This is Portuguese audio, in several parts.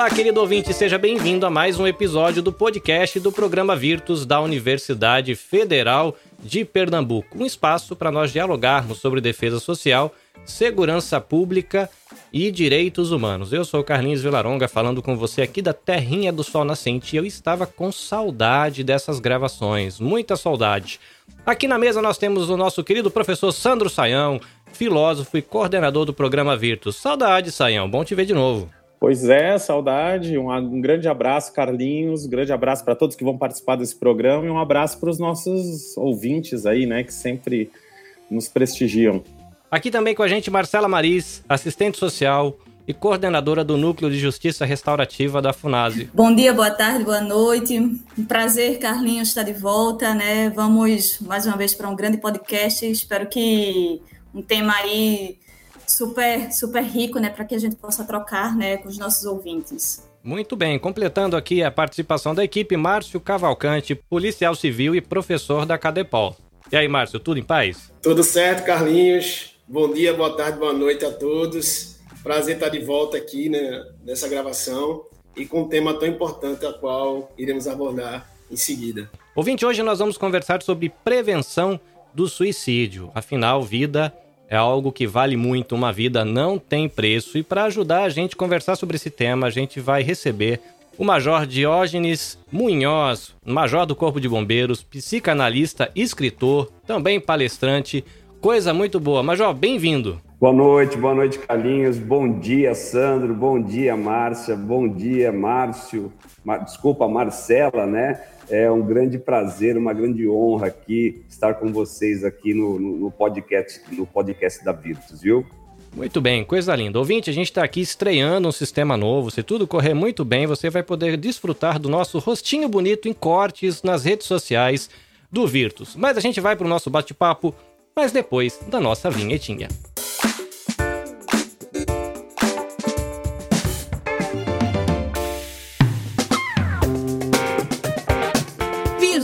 Olá, querido ouvinte, seja bem-vindo a mais um episódio do podcast do programa Virtus da Universidade Federal de Pernambuco. Um espaço para nós dialogarmos sobre defesa social, segurança pública e direitos humanos. Eu sou Carlinhos Vilaronga falando com você aqui da Terrinha do Sol Nascente e eu estava com saudade dessas gravações, muita saudade. Aqui na mesa nós temos o nosso querido professor Sandro Saião, filósofo e coordenador do programa Virtus. Saudade, Saião, bom te ver de novo. Pois é, saudade. Um, um grande abraço, Carlinhos. Um grande abraço para todos que vão participar desse programa e um abraço para os nossos ouvintes aí, né, que sempre nos prestigiam. Aqui também com a gente Marcela Maris, assistente social e coordenadora do Núcleo de Justiça Restaurativa da FUNASE. Bom dia, boa tarde, boa noite. Um prazer, Carlinhos, estar de volta, né? Vamos mais uma vez para um grande podcast. Espero que um tema aí super, super rico, né, para que a gente possa trocar, né, com os nossos ouvintes. Muito bem, completando aqui a participação da equipe, Márcio Cavalcante, policial civil e professor da Cadepol. E aí, Márcio, tudo em paz? Tudo certo, Carlinhos. Bom dia, boa tarde, boa noite a todos. Prazer estar de volta aqui né, nessa gravação e com um tema tão importante a qual iremos abordar em seguida. Ouvinte, hoje nós vamos conversar sobre prevenção do suicídio. Afinal, vida é algo que vale muito, uma vida não tem preço. E para ajudar a gente a conversar sobre esse tema, a gente vai receber o Major Diógenes Munhoz, Major do Corpo de Bombeiros, psicanalista, escritor, também palestrante. Coisa muito boa. Major, bem-vindo. Boa noite, boa noite, Carlinhos. Bom dia, Sandro. Bom dia, Márcia. Bom dia, Márcio. Desculpa, Marcela, né? É um grande prazer, uma grande honra aqui estar com vocês aqui no, no, no podcast, no podcast da Virtus, viu? Muito bem, coisa linda. Ouvinte, a gente está aqui estreando um sistema novo. Se tudo correr muito bem, você vai poder desfrutar do nosso rostinho bonito em cortes nas redes sociais do Virtus. Mas a gente vai para o nosso bate-papo, mas depois da nossa vinhetinha.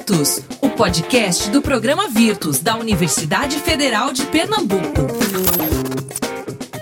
Virtus, o podcast do programa Virtus da Universidade Federal de Pernambuco.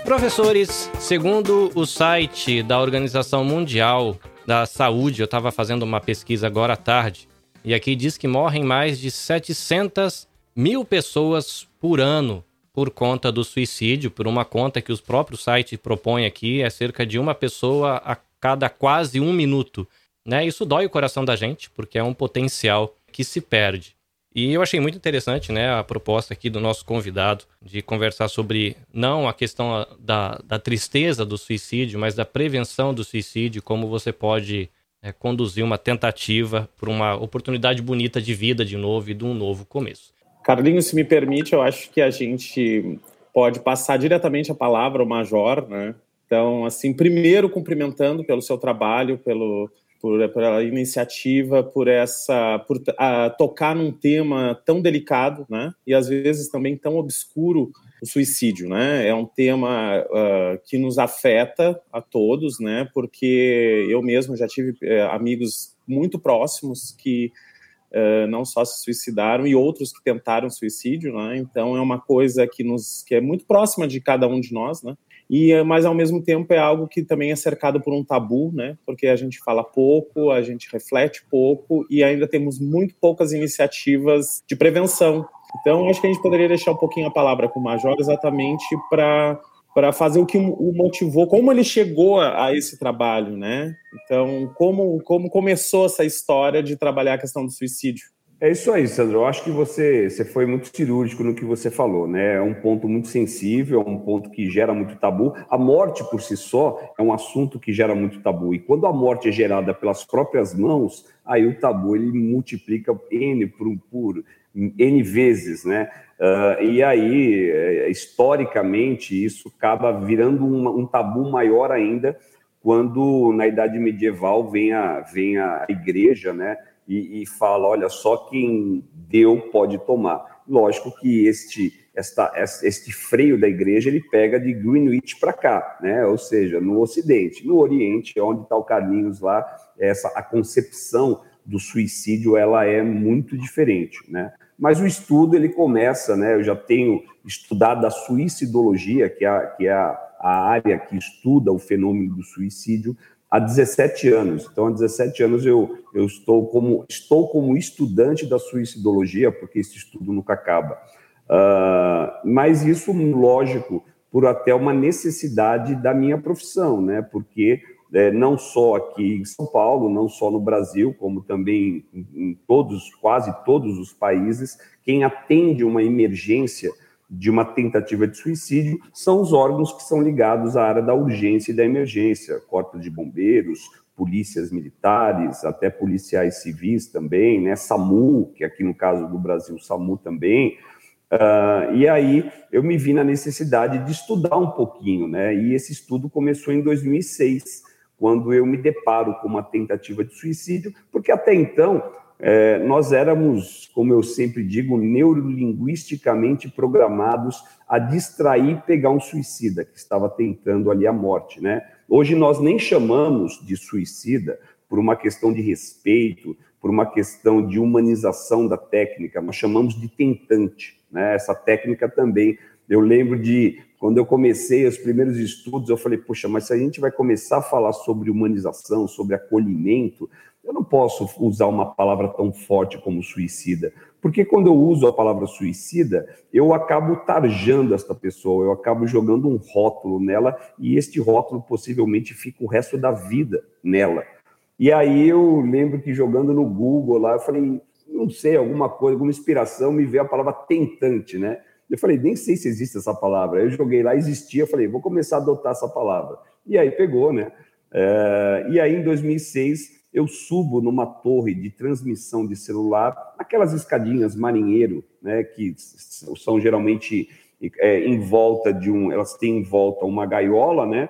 Professores, segundo o site da Organização Mundial da Saúde, eu estava fazendo uma pesquisa agora à tarde, e aqui diz que morrem mais de 700 mil pessoas por ano por conta do suicídio, por uma conta que os próprios sites propõem aqui, é cerca de uma pessoa a cada quase um minuto. Né? Isso dói o coração da gente, porque é um potencial que se perde. E eu achei muito interessante né, a proposta aqui do nosso convidado de conversar sobre não a questão da, da tristeza do suicídio, mas da prevenção do suicídio, como você pode é, conduzir uma tentativa para uma oportunidade bonita de vida de novo e de um novo começo. Carlinhos, se me permite, eu acho que a gente pode passar diretamente a palavra ao Major, né? Então, assim, primeiro cumprimentando pelo seu trabalho, pelo, por, pela iniciativa, por essa, por uh, tocar num tema tão delicado, né? E às vezes também tão obscuro, o suicídio, né? É um tema uh, que nos afeta a todos, né? Porque eu mesmo já tive uh, amigos muito próximos que Uh, não só se suicidaram e outros que tentaram suicídio, né? Então é uma coisa que nos que é muito próxima de cada um de nós, né? E mas ao mesmo tempo é algo que também é cercado por um tabu, né? Porque a gente fala pouco, a gente reflete pouco e ainda temos muito poucas iniciativas de prevenção. Então, acho que a gente poderia deixar um pouquinho a palavra com o Major exatamente para para fazer o que o motivou, como ele chegou a, a, esse trabalho, né? Então, como, como começou essa história de trabalhar a questão do suicídio? É isso aí, Sandro. Eu acho que você, você foi muito cirúrgico no que você falou, né? É um ponto muito sensível, é um ponto que gera muito tabu. A morte por si só é um assunto que gera muito tabu. E quando a morte é gerada pelas próprias mãos, aí o tabu ele multiplica N por, por N vezes, né? Uh, e aí, é, historicamente, isso acaba virando um, um tabu maior ainda quando na Idade Medieval vem a, vem a igreja, né? E, e fala: olha, só quem deu pode tomar. Lógico que este, esta, este freio da igreja ele pega de Greenwich para cá, né? ou seja, no Ocidente. No Oriente, onde está o Carlinhos lá, essa, a concepção do suicídio ela é muito diferente. Né? Mas o estudo ele começa, né? eu já tenho estudado a suicidologia, que é, a, que é a, a área que estuda o fenômeno do suicídio, há 17 anos. Então, há 17 anos eu, eu estou, como, estou como estudante da suicidologia, porque esse estudo nunca acaba. Uh, mas isso, lógico, por até uma necessidade da minha profissão, né? Porque é, não só aqui em São Paulo, não só no Brasil, como também em todos, quase todos os países, quem atende uma emergência de uma tentativa de suicídio são os órgãos que são ligados à área da urgência e da emergência, corpos de bombeiros, polícias militares, até policiais civis também, né, SAMU, que aqui no caso do Brasil, SAMU também. Uh, e aí eu me vi na necessidade de estudar um pouquinho, né? E esse estudo começou em 2006, quando eu me deparo com uma tentativa de suicídio, porque até então é, nós éramos, como eu sempre digo, neurolinguisticamente programados a distrair pegar um suicida que estava tentando ali a morte, né? Hoje nós nem chamamos de suicida por uma questão de respeito, por uma questão de humanização da técnica, nós chamamos de tentante, né? Essa técnica também. Eu lembro de quando eu comecei os primeiros estudos, eu falei, poxa, mas se a gente vai começar a falar sobre humanização, sobre acolhimento, eu não posso usar uma palavra tão forte como suicida, porque quando eu uso a palavra suicida, eu acabo tarjando esta pessoa, eu acabo jogando um rótulo nela e este rótulo possivelmente fica o resto da vida nela. E aí eu lembro que jogando no Google lá, eu falei, não sei, alguma coisa, alguma inspiração, me veio a palavra tentante, né? Eu falei, nem sei se existe essa palavra. Eu joguei lá, existia, eu falei, vou começar a adotar essa palavra. E aí pegou, né? É, e aí em 2006 eu subo numa torre de transmissão de celular, aquelas escadinhas marinheiro, né, que são geralmente é, em volta de um, elas têm em volta uma gaiola, né?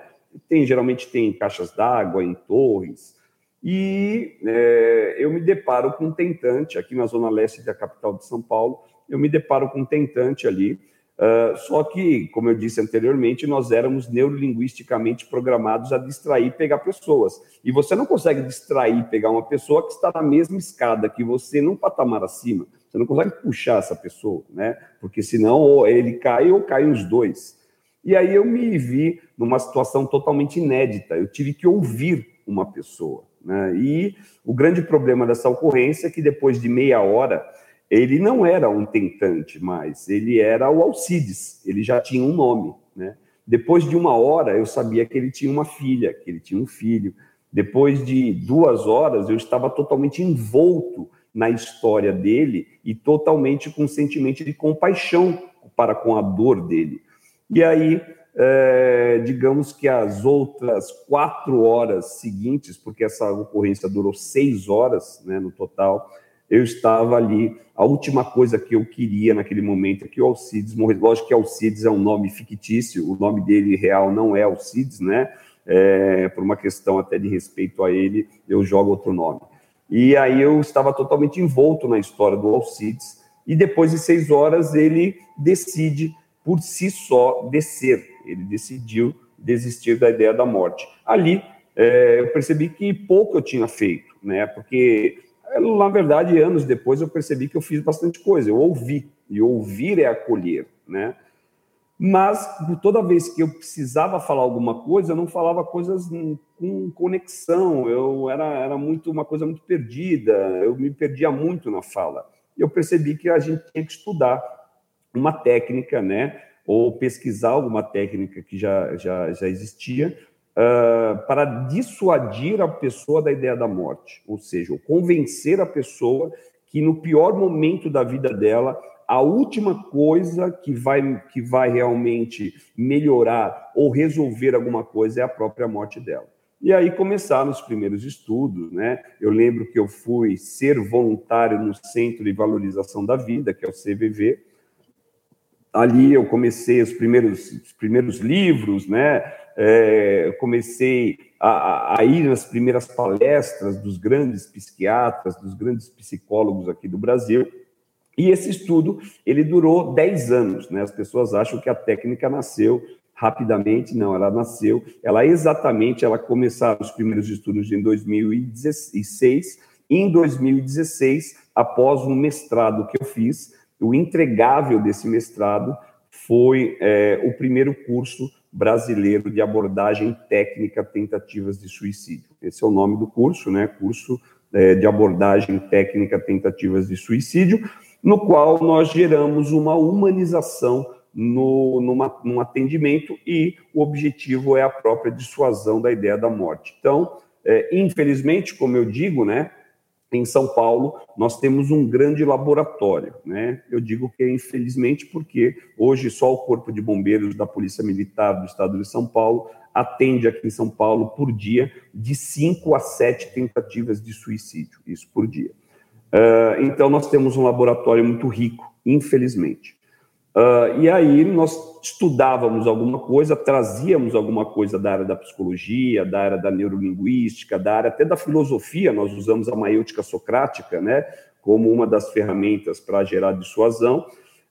Tem geralmente tem caixas d'água em torres. E é, eu me deparo com um tentante aqui na zona leste da capital de São Paulo. Eu me deparo com um tentante ali Uh, só que, como eu disse anteriormente, nós éramos neurolinguisticamente programados a distrair e pegar pessoas. E você não consegue distrair e pegar uma pessoa que está na mesma escada que você, num patamar acima. Você não consegue puxar essa pessoa, né? Porque senão ou ele cai ou caem os dois. E aí eu me vi numa situação totalmente inédita. Eu tive que ouvir uma pessoa. Né? E o grande problema dessa ocorrência é que depois de meia hora ele não era um tentante mais, ele era o Alcides, ele já tinha um nome, né? Depois de uma hora, eu sabia que ele tinha uma filha, que ele tinha um filho. Depois de duas horas, eu estava totalmente envolto na história dele e totalmente com um sentimento de compaixão para com a dor dele. E aí, é, digamos que as outras quatro horas seguintes, porque essa ocorrência durou seis horas né, no total, eu estava ali. A última coisa que eu queria naquele momento é que o Alcides morresse. Lógico que Alcides é um nome fictício, o nome dele real não é Alcides, né? É, por uma questão até de respeito a ele, eu jogo outro nome. E aí eu estava totalmente envolto na história do Alcides, e depois de seis horas ele decide por si só descer, ele decidiu desistir da ideia da morte. Ali é, eu percebi que pouco eu tinha feito, né? Porque na verdade, anos depois eu percebi que eu fiz bastante coisa, eu ouvi, e ouvir é acolher, né? Mas toda vez que eu precisava falar alguma coisa, eu não falava coisas com conexão, eu era, era muito uma coisa muito perdida, eu me perdia muito na fala. Eu percebi que a gente tinha que estudar uma técnica, né? Ou pesquisar alguma técnica que já, já, já existia, uh, para dissuadir a pessoa da ideia da morte, ou seja, convencer a pessoa que no pior momento da vida dela, a última coisa que vai, que vai realmente melhorar ou resolver alguma coisa é a própria morte dela. E aí começaram os primeiros estudos, né? Eu lembro que eu fui ser voluntário no Centro de Valorização da Vida, que é o CVV. Ali eu comecei os primeiros, os primeiros livros, né? É, comecei a, a, ir nas primeiras palestras dos grandes psiquiatras, dos grandes psicólogos aqui do Brasil, e esse estudo ele durou 10 anos. Né? As pessoas acham que a técnica nasceu rapidamente, não, ela nasceu, ela exatamente, ela começaram os primeiros estudos em 2016, e em 2016, após um mestrado que eu fiz, o entregável desse mestrado foi é, o primeiro curso Brasileiro de Abordagem Técnica Tentativas de Suicídio. Esse é o nome do curso, né? Curso é, de Abordagem Técnica Tentativas de Suicídio, no qual nós geramos uma humanização no, numa, num atendimento e o objetivo é a própria dissuasão da ideia da morte. Então, é, infelizmente, como eu digo, né? Em São Paulo, nós temos um grande laboratório. Né? Eu digo que é infelizmente porque hoje só o Corpo de Bombeiros da Polícia Militar do Estado de São Paulo atende aqui em São Paulo por dia de 5 a 7 tentativas de suicídio, isso por dia. Uh, então, nós temos um laboratório muito rico, infelizmente. Uh, e aí nós estudávamos alguma coisa, trazíamos alguma coisa da área da psicologia, da área da neurolinguística, da área até da filosofia, nós usamos a maêutica socrática, né, como uma das ferramentas para gerar dissuasão,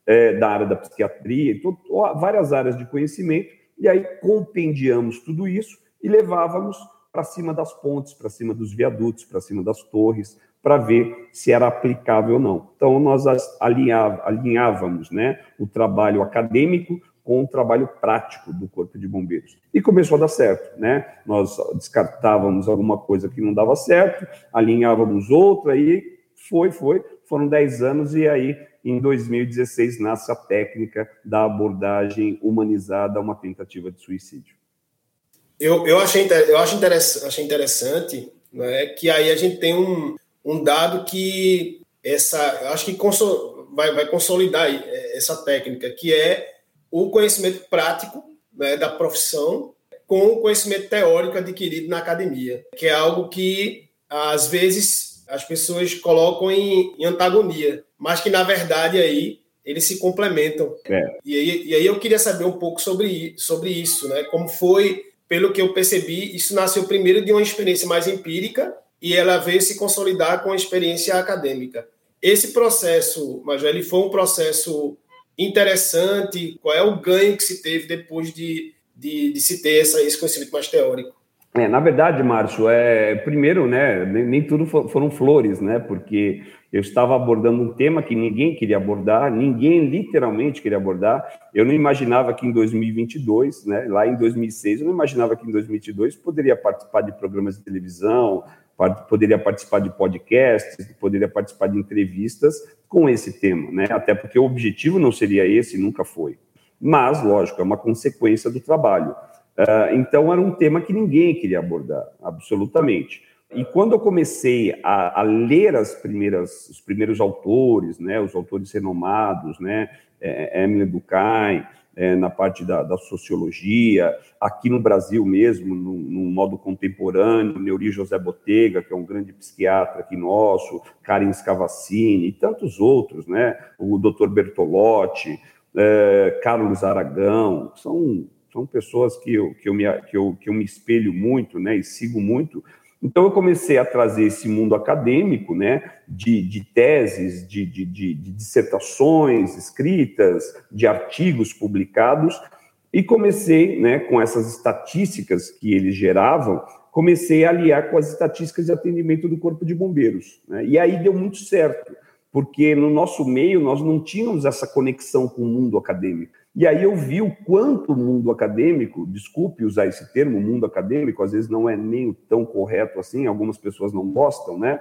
é, da área da psiquiatria, então, várias áreas de conhecimento, e aí compendiamos tudo isso e levávamos para cima das pontes, para cima dos viadutos, para cima das torres, para ver se era aplicável ou não. Então, nós alinhávamos né, o trabalho acadêmico com o trabalho prático do Corpo de Bombeiros. E começou a dar certo, né? Nós descartávamos alguma coisa que não dava certo, alinhávamos outra, aí foi, foi. Foram 10 anos e aí, em 2016, nasce a técnica da abordagem humanizada a uma tentativa de suicídio. Eu, eu, achei, eu acho interessante, achei interessante né, que aí a gente tem um, um dado que essa, eu acho que vai, vai consolidar essa técnica, que é o conhecimento prático né, da profissão com o conhecimento teórico adquirido na academia, que é algo que às vezes as pessoas colocam em, em antagonia, mas que na verdade aí eles se complementam. É. E, aí, e aí eu queria saber um pouco sobre, sobre isso, né? Como foi, pelo que eu percebi, isso nasceu primeiro de uma experiência mais empírica e ela veio se consolidar com a experiência acadêmica. Esse processo, mas ele foi um processo interessante. Qual é o ganho que se teve depois de, de, de se ter essa, esse conhecimento mais teórico? É, na verdade, Márcio, é, primeiro, né, nem, nem, tudo foram flores, né, porque eu estava abordando um tema que ninguém queria abordar, ninguém literalmente queria abordar. Eu não imaginava que em 2022, né, lá em 2006, eu não imaginava que em 2022 poderia participar de programas de televisão, poderia participar de podcasts, poderia participar de entrevistas com esse tema, né? Até porque o objetivo não seria esse, nunca foi. Mas, lógico, é uma consequência do trabalho. Uh, então, era um tema que ninguém queria abordar, absolutamente. E quando eu comecei a, a, ler as primeiras, os primeiros autores, né, os autores renomados, né, é, Emily Durkheim, é, na parte da, da, sociologia, aqui no Brasil mesmo, no, no, modo contemporâneo, Neuri José Botega, que é um grande psiquiatra aqui nosso, Karin Scavacini e tantos outros, né? O Dr. Bertolotti, é, Carlos Aragão, são, são pessoas que eu, que, eu me, que, eu, que eu me espelho muito, né? E sigo muito, então, eu comecei a trazer esse mundo acadêmico, né, de, de teses, de, de, de, dissertações escritas, de artigos publicados, e comecei, né, com essas estatísticas que eles geravam, comecei a aliar com as estatísticas de atendimento do Corpo de Bombeiros. Né, e aí deu muito certo, porque no nosso meio nós não tínhamos essa conexão com o mundo acadêmico. E aí eu vi o quanto o mundo acadêmico, desculpe usar esse termo, mundo acadêmico, às vezes não é nem tão correto assim, algumas pessoas não gostam, né?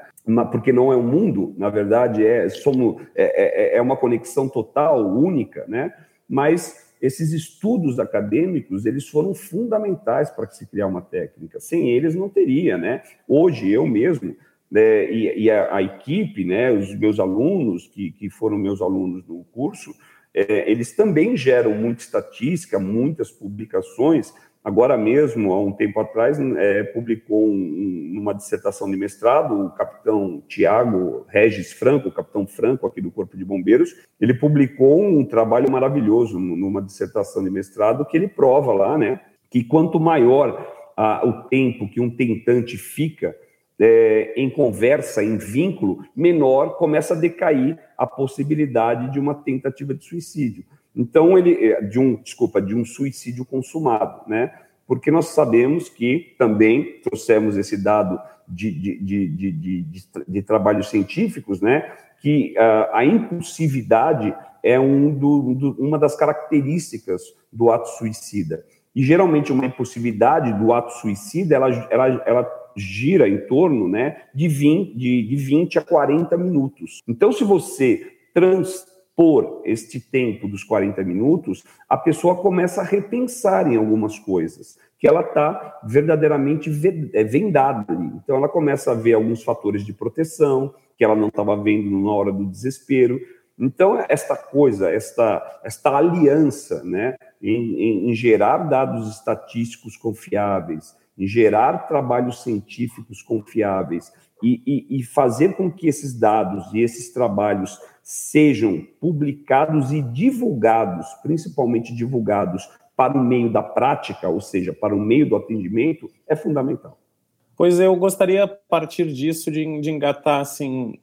Porque não é um mundo, na verdade é somos é, é, é uma conexão total, única, né? Mas esses estudos acadêmicos eles foram fundamentais para se criar uma técnica. Sem eles não teria, né? Hoje eu mesmo né, e, e a, a, equipe, né, os meus alunos que, que foram meus alunos no curso, é, eles também geram muita estatística, muitas publicações. Agora mesmo, há um tempo atrás, é, publicou um, uma dissertação de mestrado, o capitão Tiago Regis Franco, o capitão Franco aqui do Corpo de Bombeiros, ele publicou um trabalho maravilhoso numa dissertação de mestrado que ele prova lá, né, que quanto maior a, o tempo que um tentante fica é, em conversa, em vínculo, menor começa a decair a possibilidade de uma tentativa de suicídio. Então, ele, é, de um, desculpa, de um suicídio consumado, né? Porque nós sabemos que também trouxemos esse dado de, de, de, de, de trabalhos científicos, né? Que uh, a impulsividade é um do, do, uma das características do ato suicida. E geralmente uma impulsividade do ato suicida, ela, ela, ela gira em torno né, de, 20, de, de 20 a 40 minutos. Então, se você transpor este tempo dos 40 minutos, a pessoa começa a repensar em algumas coisas, que ela está verdadeiramente é, vendada ali. Então, ela começa a ver alguns fatores de proteção que ela não estava vendo na hora do desespero. Então, esta coisa, esta, esta aliança né, em, em, em gerar dados estatísticos confiáveis, gerar trabalhos científicos confiáveis e, e, e, fazer com que esses dados e esses trabalhos sejam publicados e divulgados, principalmente divulgados para o meio da prática, ou seja, para o meio do atendimento, é fundamental. Pois eu gostaria, a partir disso, de, de engatar assim,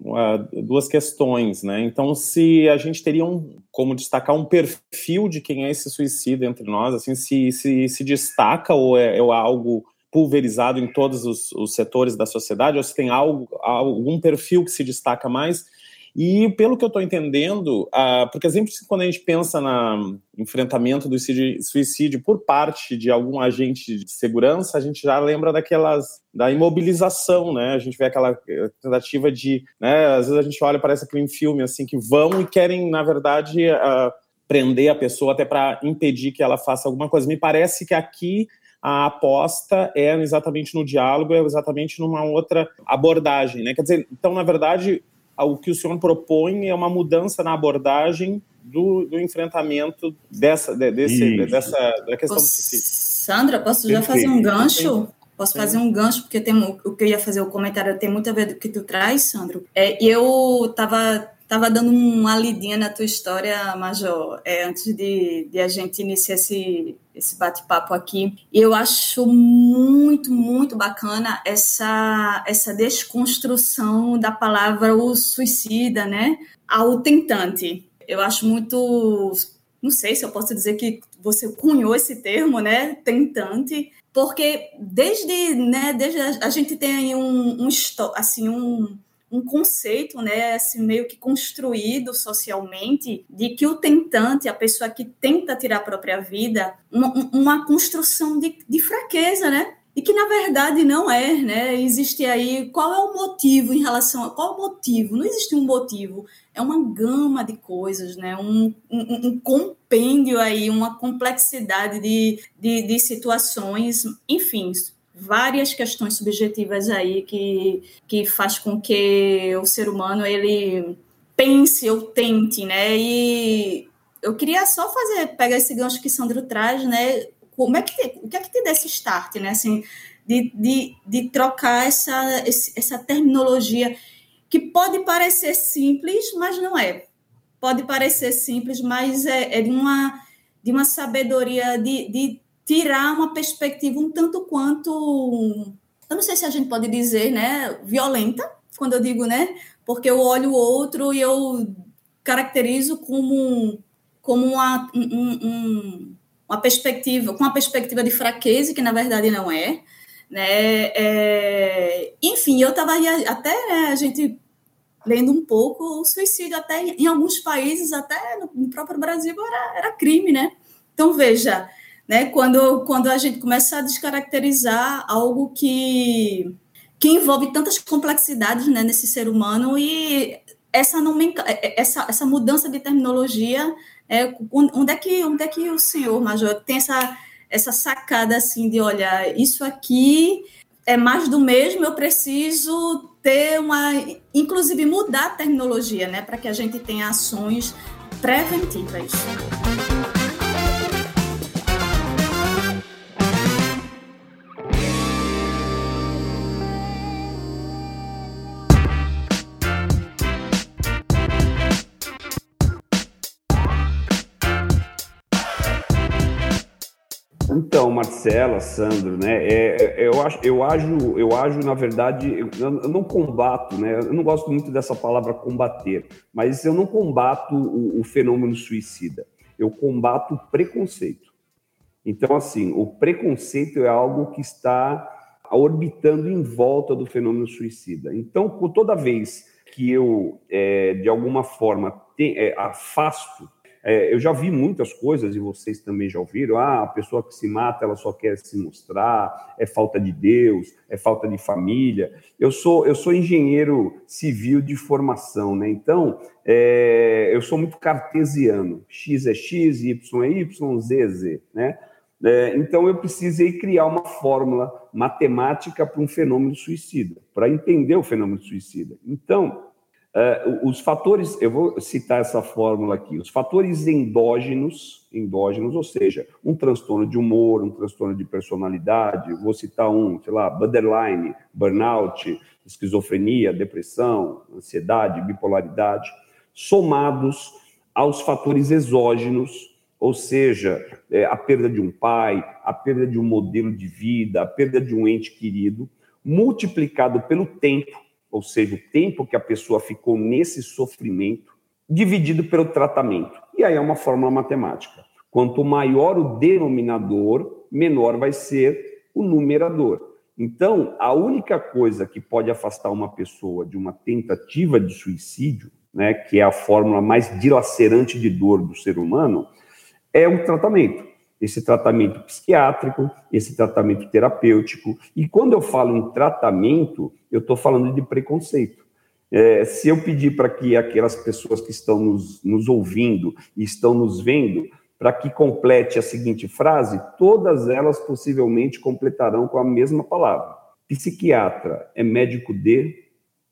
duas questões. Né? Então, se a gente teria um, como destacar um perfil de quem é esse suicida entre nós, assim, se se, se destaca ou é, é algo pulverizado em todos os, os setores da sociedade, ou se tem algo, algum perfil que se destaca mais. E pelo que eu estou entendendo, uh, porque sempre quando a gente pensa no enfrentamento do suicídio, suicídio, por parte de algum agente de segurança, a gente já lembra daquelas da imobilização, né? A gente vê aquela eh, tentativa de, né? Às vezes a gente olha parece aquele filme assim que vão e querem na verdade uh, prender a pessoa até para impedir que ela faça alguma coisa. Me parece que aqui a aposta é exatamente no diálogo, é exatamente numa outra abordagem, né? Quer dizer, então na verdade o que o senhor propõe é uma mudança na abordagem do, do enfrentamento dessa, desse, dessa da questão do suicídio. Sandra, posso já fazer um gancho? Posso fazer um gancho, porque tem, o que eu ia fazer o comentário tem muito a ver com o que tu traz, Sandro. É, eu estava tava dando uma lidinha na tua história, Major, é, antes de, de a gente iniciar esse, esse bate-papo aqui. E eu acho muito, muito bacana essa, essa desconstrução da palavra o suicida, né? Ao tentante. Eu acho muito. Não sei se eu posso dizer que você cunhou esse termo, né? Tentante. Porque desde, né, desde a, gente tem um, um assim, um um conceito, né, assim, meio que construído socialmente, de que o tentante, a pessoa que tenta tirar a própria vida, uma, uma construção de, de fraqueza, né? E que na verdade não é, né? Existe aí qual é o motivo em relação a qual motivo? Não existe um motivo, é uma gama de coisas, né? Um, um, um compêndio aí, uma complexidade de, de, de situações, enfim, várias questões subjetivas aí que, que faz com que o ser humano ele pense ou tente, né? E eu queria só fazer, pegar esse gancho que Sandro traz, né? Como é que, o que é que te dá esse start, né? Assim, de, de, de trocar essa, essa terminologia que pode parecer simples, mas não é. Pode parecer simples, mas é, é de, uma, de uma sabedoria de, de tirar uma perspectiva um tanto quanto, eu não sei se a gente pode dizer, né, violenta, quando eu digo, né, porque eu olho o outro e eu caracterizo como, como uma, um, um, uma perspectiva, com uma perspectiva de fraqueza, que na verdade não é, né, é, enfim, eu estava até, né, a gente lendo um pouco, o suicídio até em alguns países, até no próprio Brasil, era, era crime, né, então veja, né? Quando, quando a gente começa a descaracterizar algo que, que envolve tantas complexidades né, nesse ser humano e essa, essa, essa mudança de terminologia, é, onde, é que, onde é que o senhor, Major, tem essa, essa sacada assim de, olha, isso aqui é mais do mesmo, eu preciso ter uma, inclusive mudar a terminologia, né, para que a gente tenha ações preventivas. Então, Marcela, Sandro, né? É, é, eu, acho, eu, ajo, eu ajo, na verdade, eu, não combato, né? Eu não gosto muito dessa palavra combater, mas eu não combato o, o fenômeno suicida. Eu combato o preconceito. Então, assim, o preconceito é algo que está orbitando em volta do fenômeno suicida. Então, toda vez que eu, é, de alguma forma, te, é, afasto É, eu já vi muitas coisas, e vocês também já ouviram, ah, a pessoa que se mata, ela só quer se mostrar, é falta de Deus, é falta de família. Eu sou, eu sou engenheiro civil de formação, né? Então, é, eu sou muito cartesiano. X é X, Y é Y, Z é Z, né? É, então, eu precisei criar uma fórmula matemática para um fenômeno suicida, para entender o fenômeno suicida. Então, uh, os fatores, eu vou citar essa fórmula aqui, os fatores endógenos, endógenos, ou seja, um transtorno de humor, um transtorno de personalidade, vou citar um, sei lá, borderline, burnout, esquizofrenia, depressão, ansiedade, bipolaridade, somados aos fatores exógenos, ou seja, é, a perda de um pai, a perda de um modelo de vida, a perda de um ente querido, multiplicado pelo tempo, ou seja, o tempo que a pessoa ficou nesse sofrimento, dividido pelo tratamento. E aí é uma fórmula matemática. Quanto maior o denominador, menor vai ser o numerador. Então, a única coisa que pode afastar uma pessoa de uma tentativa de suicídio, né, que é a fórmula mais dilacerante de dor do ser humano, é um tratamento. Esse tratamento psiquiátrico, esse tratamento terapêutico. E quando eu falo em tratamento, eu estou falando de preconceito. É, se eu pedir para que aquelas pessoas que estão nos, nos ouvindo e estão nos vendo, para que complete a seguinte frase, todas elas possivelmente completarão com a mesma palavra. Psiquiatra é médico de?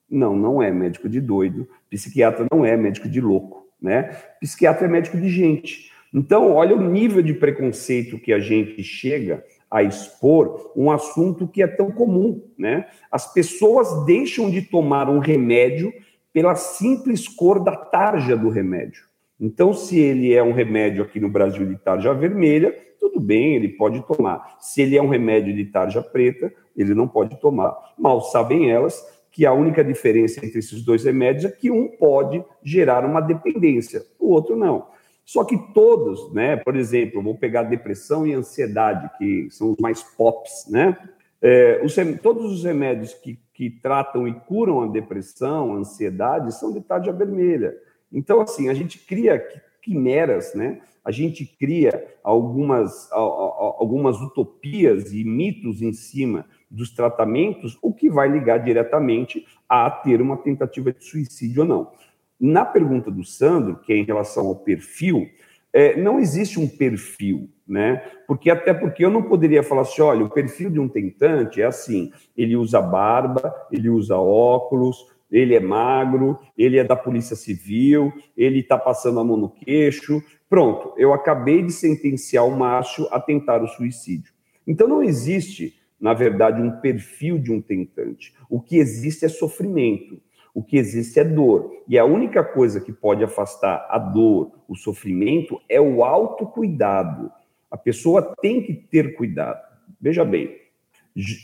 Não, não é médico de doido. Psiquiatra não é médico de louco, né? Psiquiatra é médico de gente. Então, olha o nível de preconceito que a gente chega a expor um assunto que é tão comum, né? As pessoas deixam de tomar um remédio pela simples cor da tarja do remédio. Então, se ele é um remédio aqui no Brasil de tarja vermelha, tudo bem, ele pode tomar. Se ele é um remédio de tarja preta, ele não pode tomar. Mal sabem elas que a única diferença entre esses dois remédios é que um pode gerar uma dependência, o outro não. Só que todos, né? Por exemplo, vou pegar depressão e ansiedade, que são os mais pops, né? É, os, todos os remédios que, que tratam e curam a depressão, a ansiedade, são de tarja vermelha. Então, assim, a gente cria quimeras, né? A gente cria algumas, algumas utopias e mitos em cima dos tratamentos, o que vai ligar diretamente a ter uma tentativa de suicídio ou não. Na pergunta do Sandro, que é em relação ao perfil, é, não existe um perfil, né? Porque até porque eu não poderia falar assim, olha, o perfil de um tentante é assim, ele usa barba, ele usa óculos, ele é magro, ele é da Polícia Civil, ele está passando a mão no queixo. Pronto, eu acabei de sentenciar o macho a tentar o suicídio. Então não existe, na verdade, um perfil de um tentante. O que existe é sofrimento. O que existe é dor. E a única coisa que pode afastar a dor, o sofrimento, é o autocuidado. A pessoa tem que ter cuidado. Veja bem,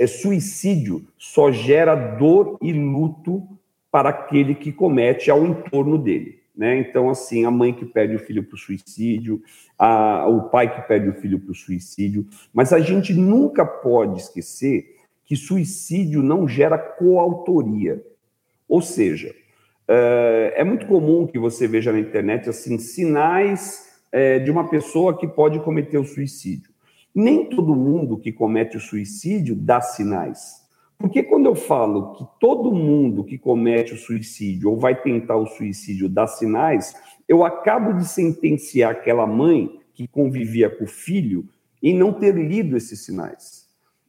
é suicídio só gera dor e luto para aquele que comete ao entorno dele. Né? Então, assim, a mãe que perde o filho para o suicídio, a, o pai que perde o filho para o suicídio. Mas a gente nunca pode esquecer que suicídio não gera coautoria. Ou seja, eh, é muito comum que você veja na internet assim sinais eh, de uma pessoa que pode cometer o suicídio. Nem todo mundo que comete o suicídio dá sinais. Porque quando eu falo que todo mundo que comete o suicídio ou vai tentar o suicídio dá sinais, eu acabo de sentenciar aquela mãe que convivia com o filho em não ter lido esses sinais.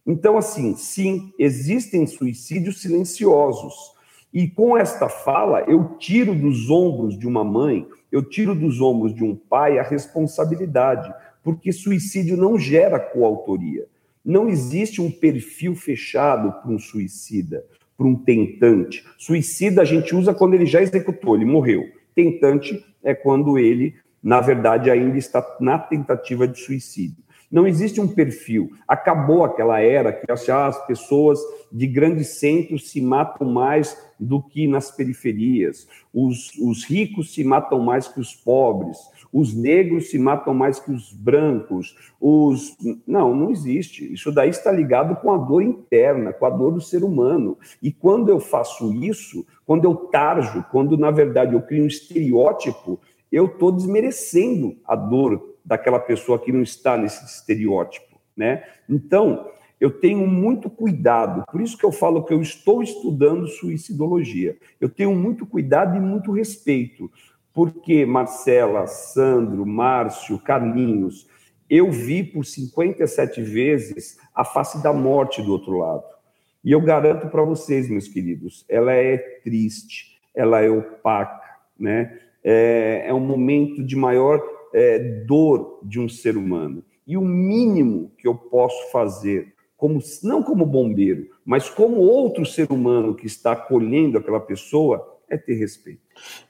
Então, assim, sim, existem suicídios silenciosos e com esta fala, eu tiro dos ombros de uma mãe, eu tiro dos ombros de um pai a responsabilidade, porque suicídio não gera coautoria. Não existe um perfil fechado para um suicida, para um tentante. Suicida a gente usa quando ele já executou, ele morreu. Tentante é quando ele, na verdade, ainda está na tentativa de suicídio. Não existe um perfil. Acabou aquela era que as pessoas de grandes centros se matam mais do que nas periferias. Os, os ricos se matam mais que os pobres. Os negros se matam mais que os brancos. Os não, não existe. Isso daí está ligado com a dor interna, com a dor do ser humano. E quando eu faço isso, quando eu tarjo, quando na verdade eu crio um estereótipo eu estou desmerecendo a dor daquela pessoa que não está nesse estereótipo, né? Então, eu tenho muito cuidado, por isso que eu falo que eu estou estudando suicidologia. Eu tenho muito cuidado e muito respeito, porque Marcela, Sandro, Márcio, Carlinhos, eu vi por 57 vezes a face da morte do outro lado. E eu garanto para vocês, meus queridos, ela é triste, ela é opaca, né? É, é um momento de maior é, dor de um ser humano. E o mínimo que eu posso fazer, como não como bombeiro, mas como outro ser humano que está acolhendo aquela pessoa, é ter respeito.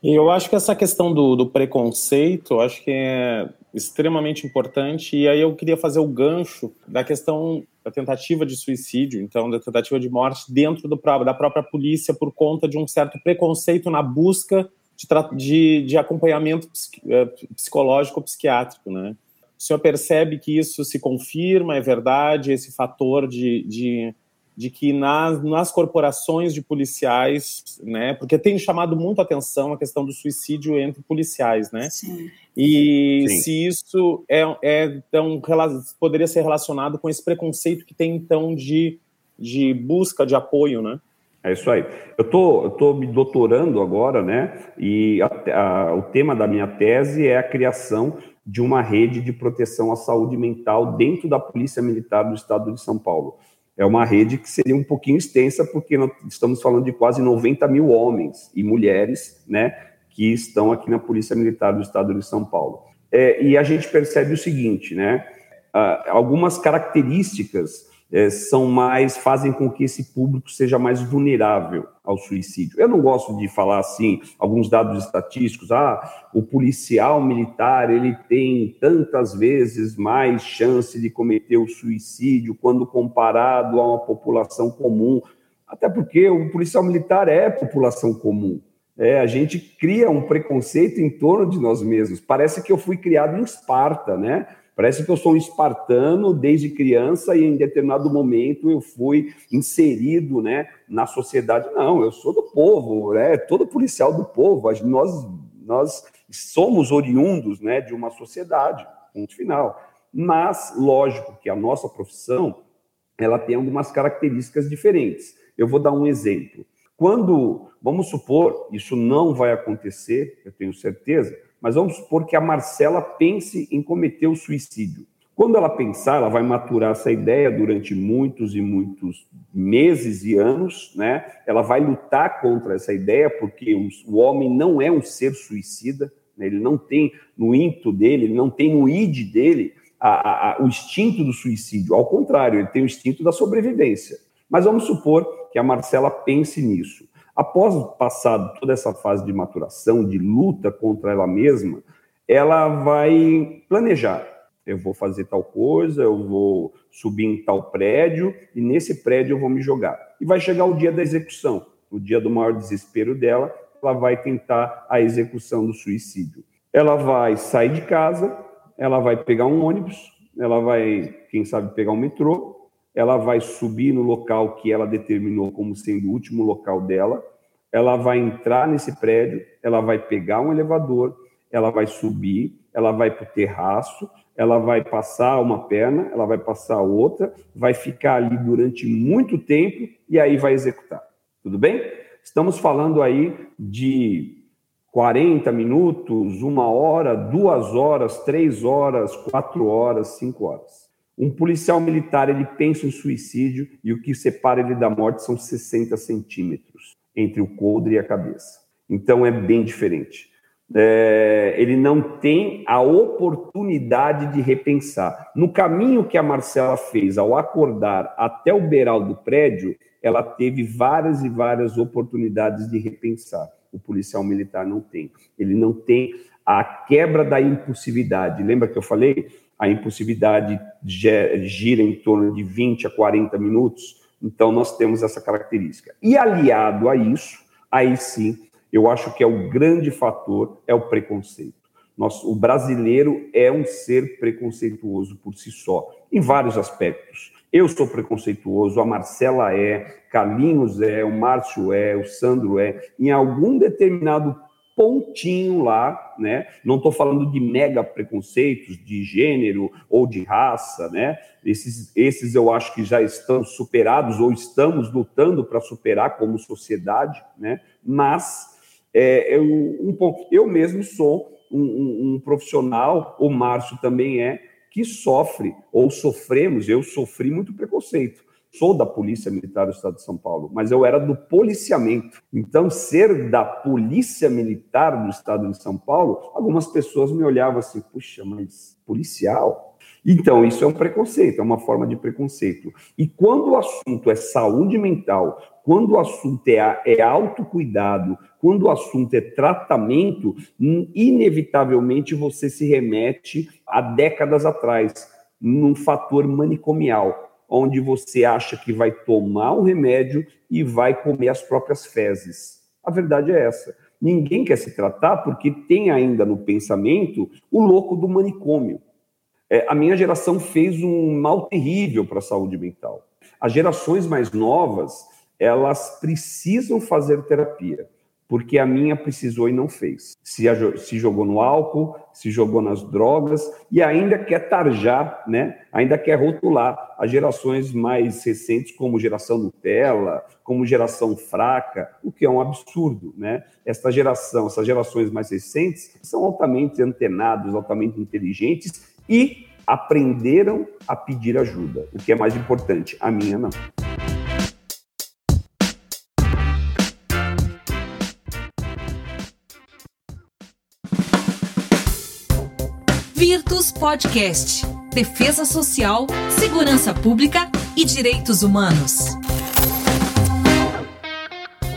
E eu acho que essa questão do, do preconceito, acho que é extremamente importante. E aí eu queria fazer o gancho da questão da tentativa de suicídio, então da tentativa de morte dentro do, da própria polícia por conta de um certo preconceito na busca de, de, de acompanhamento eh, psicológico ou psiquiátrico, né? O senhor percebe que isso se confirma, é verdade, esse fator de, de de que nas, nas corporações de policiais, né, porque tem chamado muito atenção a questão do suicídio entre policiais, né? Sim. E Sim. se isso é, é tão, poderia ser relacionado com esse preconceito que tem então de, de busca de apoio, né? É isso aí. Eu tô, tô me doutorando agora, né? E a, a, o tema da minha tese é a criação de uma rede de proteção à saúde mental dentro da Polícia Militar do Estado de São Paulo é uma rede que seria um pouquinho extensa, porque nós estamos falando de quase 90 mil homens e mulheres, né, que estão aqui na Polícia Militar do Estado de São Paulo. É, e a gente percebe o seguinte, né, algumas características é, são mais fazem com que esse público seja mais vulnerável ao suicídio. Eu não gosto de falar assim alguns dados estatísticos. Ah, o policial militar ele tem tantas vezes mais chance de cometer o suicídio quando comparado a uma população comum. Até porque o policial militar é população comum. É, a gente cria um preconceito em torno de nós mesmos. Parece que eu fui criado em Esparta, né? Parece que eu sou um espartano desde criança e em determinado momento eu fui inserido né, na sociedade. Não, eu sou do povo, né, todo policial do povo. Nós, nós somos oriundos né, de uma sociedade, ponto final. Mas, lógico que a nossa profissão ela tem algumas características diferentes. Eu vou dar um exemplo. Quando, vamos supor, isso não vai acontecer, eu tenho certeza, mas vamos supor que a Marcela pense em cometer o suicídio. Quando ela pensar, ela vai maturar essa ideia durante muitos e muitos meses e anos, né? Ela vai lutar contra essa ideia, porque o homem não é um ser suicida, né? ele não tem no ímpeto dele, ele não tem no id dele a, a, o instinto do suicídio. Ao contrário, ele tem o instinto da sobrevivência. Mas vamos supor que a Marcela pense nisso. Após passar toda essa fase de maturação, de luta contra ela mesma, ela vai planejar. Eu vou fazer tal coisa, eu vou subir em tal prédio e nesse prédio eu vou me jogar. E vai chegar o dia da execução, o dia do maior desespero dela, ela vai tentar a execução do suicídio. Ela vai sair de casa, ela vai pegar um ônibus, ela vai, quem sabe, pegar um metrô, ela vai subir no local que ela determinou como sendo o último local dela, ela vai entrar nesse prédio, ela vai pegar um elevador, ela vai subir, ela vai para o terraço, ela vai passar uma perna, ela vai passar outra, vai ficar ali durante muito tempo e aí vai executar. Tudo bem? Estamos falando aí de 40 minutos, uma hora, duas horas, três horas, quatro horas, cinco horas. Um policial militar, ele pensa em suicídio e o que separa ele da morte são 60 centímetros entre o coldre e a cabeça. Então é bem diferente. É, ele não tem a oportunidade de repensar. No caminho que a Marcela fez ao acordar até o beiral do prédio, ela teve várias e várias oportunidades de repensar. O policial militar não tem. Ele não tem a quebra da impulsividade. Lembra que eu falei? A impulsividade gira em torno de 20 a 40 minutos, então nós temos essa característica. E aliado a isso, aí sim, eu acho que é o grande fator é o preconceito. Nosso, o brasileiro é um ser preconceituoso por si só, em vários aspectos. Eu sou preconceituoso, a Marcela é, Carlinhos é, o Márcio é, o Sandro é. Em algum determinado pontinho lá, né? Não estou falando de mega preconceitos de gênero ou de raça, né? Esses, esses eu acho que já estão superados ou estamos lutando para superar como sociedade, né? Mas é, eu, um, eu mesmo sou um, um, um profissional, o Márcio também é, que sofre ou sofremos. Eu sofri muito preconceito sou da Polícia Militar do Estado de São Paulo, mas eu era do policiamento. Então, ser da Polícia Militar do Estado de São Paulo, algumas pessoas me olhavam assim, puxa, mas policial? Então, isso é um preconceito, é uma forma de preconceito. E quando o assunto é saúde mental, quando o assunto é, é autocuidado, quando o assunto é tratamento, inevitavelmente você se remete a décadas atrás, num fator manicomial onde você acha que vai tomar um remédio e vai comer as próprias fezes. A verdade é essa. Ninguém quer se tratar porque tem ainda no pensamento o louco do manicômio. É, a minha geração fez um mal terrível para a saúde mental. As gerações mais novas, elas precisam fazer terapia porque a minha precisou e não fez. Se, se, jogou no álcool, se jogou nas drogas e ainda quer tarjar, né? ainda quer rotular as gerações mais recentes como geração Nutella, como geração fraca, o que é um absurdo. Né? Esta geração, essas gerações mais recentes, são altamente antenados, altamente inteligentes e aprenderam a pedir ajuda, o que é mais importante. A minha não. Virtus Podcast. Defesa Social, Segurança Pública e Direitos Humanos.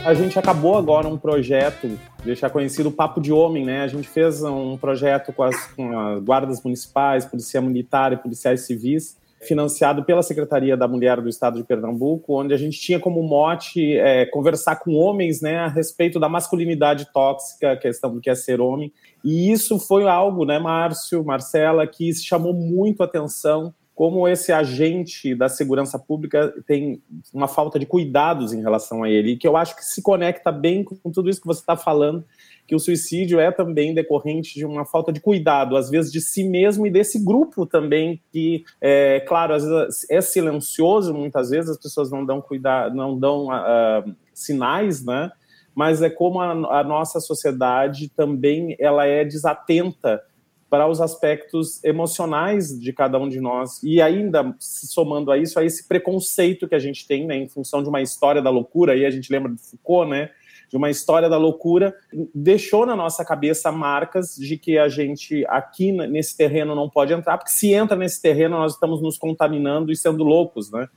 A gente acabou agora um projeto, deixar conhecido o Papo de Homem, né? A gente fez um projeto com as, com as guardas municipais, polícia militar e policiais civis, financiado pela Secretaria da Mulher do Estado de Pernambuco, onde a gente tinha como mote é, conversar com homens né, a respeito da masculinidade tóxica, a questão do que é ser homem. E isso foi algo, né, Márcio, Marcela, que chamou muito atenção como esse agente da segurança pública tem uma falta de cuidados em relação a ele, que eu acho que se conecta bem com tudo isso que você está falando, que o suicídio é também decorrente de uma falta de cuidado, às vezes de si mesmo e desse grupo também, que, é, claro, às vezes é silencioso, muitas vezes as pessoas não dão cuidado, não dão uh, sinais, né? Mas é como a, a nossa sociedade também ela é desatenta para os aspectos emocionais de cada um de nós. E ainda, somando a isso, a esse preconceito que a gente tem, né, em função de uma história da loucura, aí a gente lembra de Foucault, né, de uma história da loucura, deixou na nossa cabeça marcas de que a gente aqui nesse terreno não pode entrar, porque se entra nesse terreno nós estamos nos contaminando e sendo loucos, né?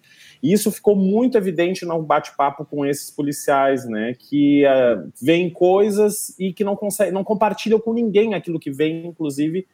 E isso ficou muito evidente no bate-papo com esses policiais, né? Que uh, veem coisas e que não conseguem, não compartilham com ninguém aquilo que vem, inclusive,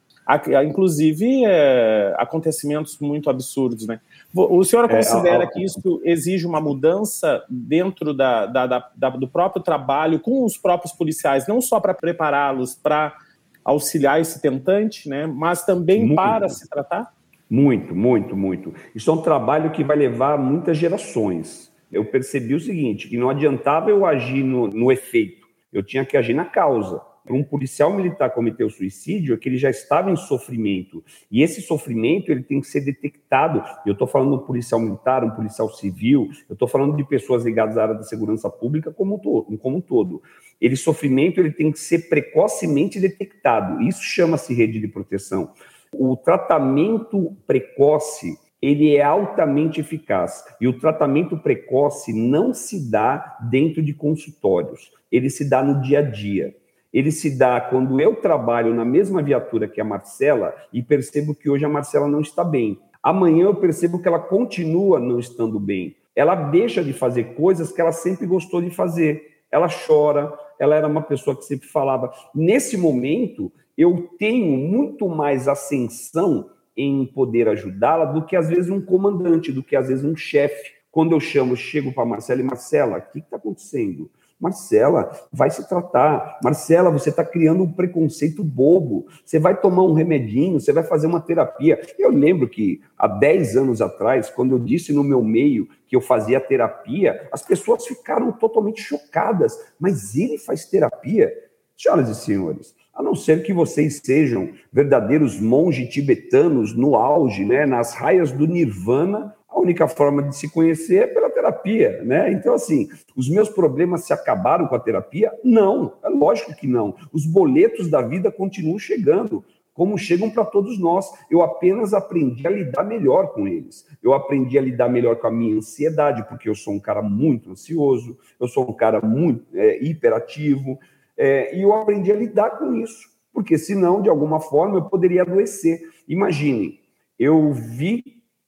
inclusive é, acontecimentos muito absurdos, né? O senhor considera é, a, a, que isso exige uma mudança dentro da, da, da, do próprio trabalho com os próprios policiais, não só para prepará-los para auxiliar esse tentante, né? Mas também muito, para se tratar? Muito, muito, muito. Isso é um trabalho que vai levar muitas gerações. Eu percebi o seguinte, que não adiantava eu agir no, no efeito, eu tinha que agir na causa. Para um policial militar cometer o suicídio, é que ele já estava em sofrimento. E esse sofrimento ele tem que ser detectado. Eu estou falando de um policial militar, um policial civil, eu estou falando de pessoas ligadas à área da segurança pública como um todo. Como um todo. Ele sofrimento ele tem que ser precocemente detectado. Isso chama-se rede de proteção. O tratamento precoce ele é altamente eficaz. E o tratamento precoce não se dá dentro de consultórios, ele se dá no dia a dia. Ele se dá quando eu trabalho na mesma viatura que a Marcela e percebo que hoje a Marcela não está bem. Amanhã eu percebo que ela continua não estando bem. Ela deixa de fazer coisas que ela sempre gostou de fazer. Ela chora, ela era uma pessoa que sempre falava. Nesse momento, eu tenho muito mais ascensão em poder ajudá-la do que às vezes um comandante, do que às vezes um chefe. Quando eu chamo, chego para Marcela e Marcela, o que está acontecendo? Marcela, vai se tratar. Marcela, você está criando um preconceito bobo. Você vai tomar um remedinho, você vai fazer uma terapia. Eu lembro que há 10 anos atrás, quando eu disse no meu meio que eu fazia terapia, as pessoas ficaram totalmente chocadas. Mas ele faz terapia? Senhoras e senhores, a não ser que vocês sejam verdadeiros monges tibetanos no auge, né, nas raias do nirvana, a única forma de se conhecer é pela terapia, né? Então, assim, os meus problemas se acabaram com a terapia? Não, é lógico que não. Os boletos da vida continuam chegando, como chegam para todos nós. Eu apenas aprendi a lidar melhor com eles. Eu aprendi a lidar melhor com a minha ansiedade, porque eu sou um cara muito ansioso, eu sou um cara muito é, hiperativo, é, e eu aprendi a lidar com isso, porque senão, de alguma forma, eu poderia adoecer. Imagine, eu vi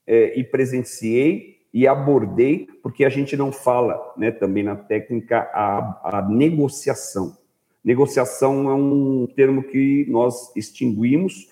é, e presenciei e abordei, porque a gente não fala né, também na técnica a, a negociação. Negociação é um termo que nós extinguimos,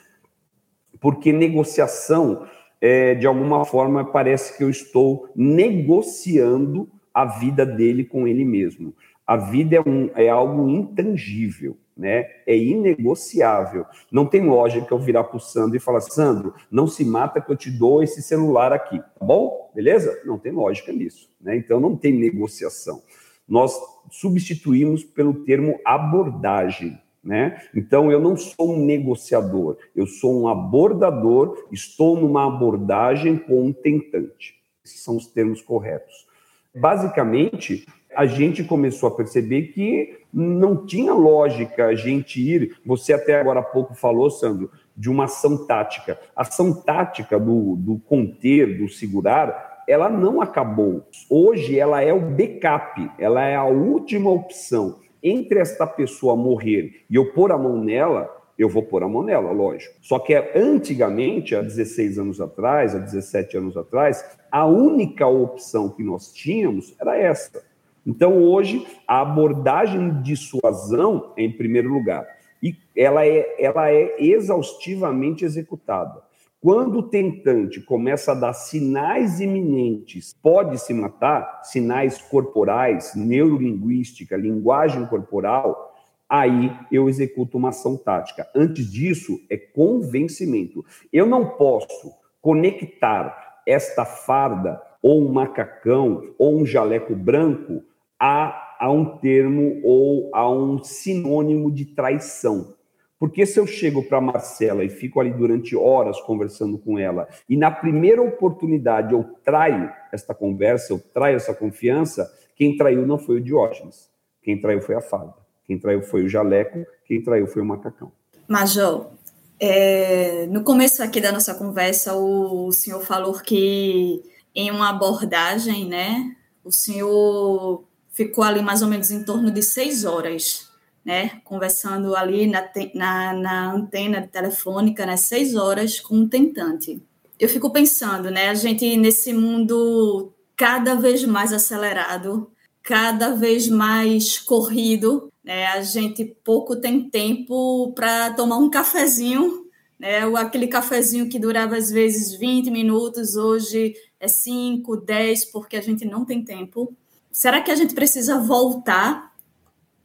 porque negociação, é, de alguma forma, parece que eu estou negociando a vida dele com ele mesmo. A vida é, um, é algo intangível né? É inegociável. Não tem lógica eu virar para o Sandro e falar: Sandro, não se mata que eu te dou esse celular aqui, tá bom? Beleza? Não tem lógica nisso, né? Então não tem negociação. Nós substituímos pelo termo abordagem. Né? Então, eu não sou um negociador, eu sou um abordador, estou numa abordagem com um tentante. Esses são os termos corretos. Basicamente, a gente começou a perceber que não tinha lógica a gente ir. Você até agora há pouco falou, Sandro, de uma ação tática. A ação tática do, do conter, do segurar, ela não acabou. Hoje ela é o backup, ela é a última opção. Entre esta pessoa morrer e eu pôr a mão nela, eu vou pôr a mão nela, lógico. Só que antigamente, há 16 anos atrás, há 17 anos atrás, a única opção que nós tínhamos era essa então, hoje, a abordagem de dissuasão em primeiro lugar. E ela é, ela é exaustivamente executada. Quando o tentante começa a dar sinais iminentes, pode se matar, sinais corporais, neurolinguística, linguagem corporal, aí eu executo uma ação tática. Antes disso, é convencimento. Eu não posso conectar esta farda, ou um macacão, ou um jaleco branco a, a um termo ou a um sinônimo de traição. Porque se eu chego para Marcela e fico ali durante horas conversando com ela, e na primeira oportunidade eu traio esta conversa, eu traio essa confiança, quem traiu não foi o Diógenes, quem traiu foi a fada, quem traiu foi o jaleco, quem traiu foi o macacão. Major, é, no começo aqui da nossa conversa, o senhor falou que em uma abordagem, né, o senhor ficou ali mais ou menos em torno de seis horas, né? Conversando ali na, na, na antena telefônica, né? Seis horas com um tentante. Eu fico pensando, né? A gente nesse mundo cada vez mais acelerado, cada vez mais corrido, né? A gente pouco tem tempo para tomar um cafezinho, né? Aquele cafezinho que durava às vezes 20 minutos, hoje é 5, 10, porque a gente não tem tempo será que a gente precisa voltar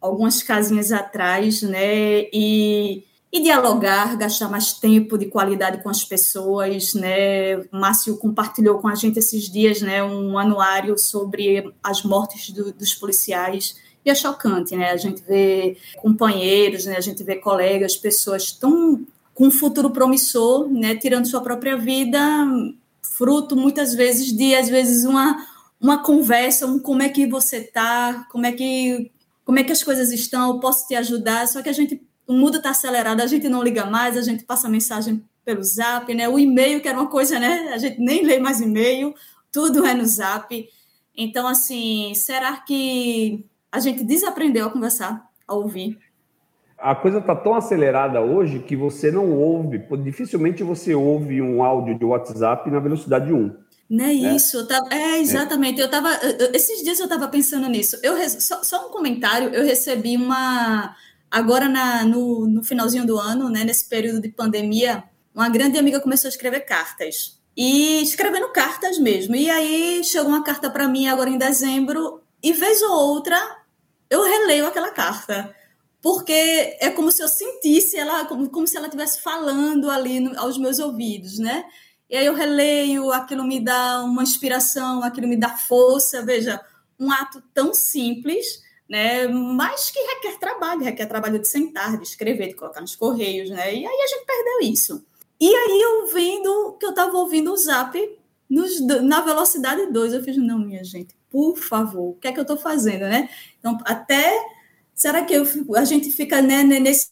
algumas casinhas atrás, né? E, e dialogar, gastar mais tempo de qualidade com as pessoas, né? O Márcio compartilhou com a gente esses dias, né? Um anuário sobre as mortes do, dos policiais e é chocante, né? A gente vê companheiros, né? A gente vê colegas, pessoas tão com um futuro promissor, né? Tirando sua própria vida, fruto muitas vezes de às vezes uma uma conversa, um como é que você tá, como é que como é que as coisas estão, posso te ajudar, só que a gente o mundo está acelerado, a gente não liga mais, a gente passa mensagem pelo Zap, né? O e-mail que era uma coisa, né? A gente nem lê mais e-mail, tudo é no Zap. Então, assim, será que a gente desaprendeu a conversar, a ouvir? A coisa está tão acelerada hoje que você não ouve, dificilmente você ouve um áudio de WhatsApp na velocidade 1. Não é né? isso, eu tava, é exatamente. Eu tava, esses dias eu estava pensando nisso. Eu só, só, um comentário, eu recebi uma agora na, no, no finalzinho do ano, né, nesse período de pandemia, uma grande amiga começou a escrever cartas e escrevendo cartas mesmo. E aí chegou uma carta para mim agora em dezembro e vez ou outra eu releio aquela carta porque é como se eu sentisse ela como, como se ela estivesse falando ali no, aos meus ouvidos, né? E aí eu releio, aquilo me dá uma inspiração, aquilo me dá força. Veja, um ato tão simples, né? Mas que requer trabalho, requer trabalho de sentar, de escrever, de colocar nos correios, né? E aí a gente perdeu isso. E aí eu vendo que eu estava ouvindo o Zap nos, na velocidade 2, eu fiz, não, minha gente, por favor, o que é que eu estou fazendo, né? Então, até será que eu, a gente fica né, nesse,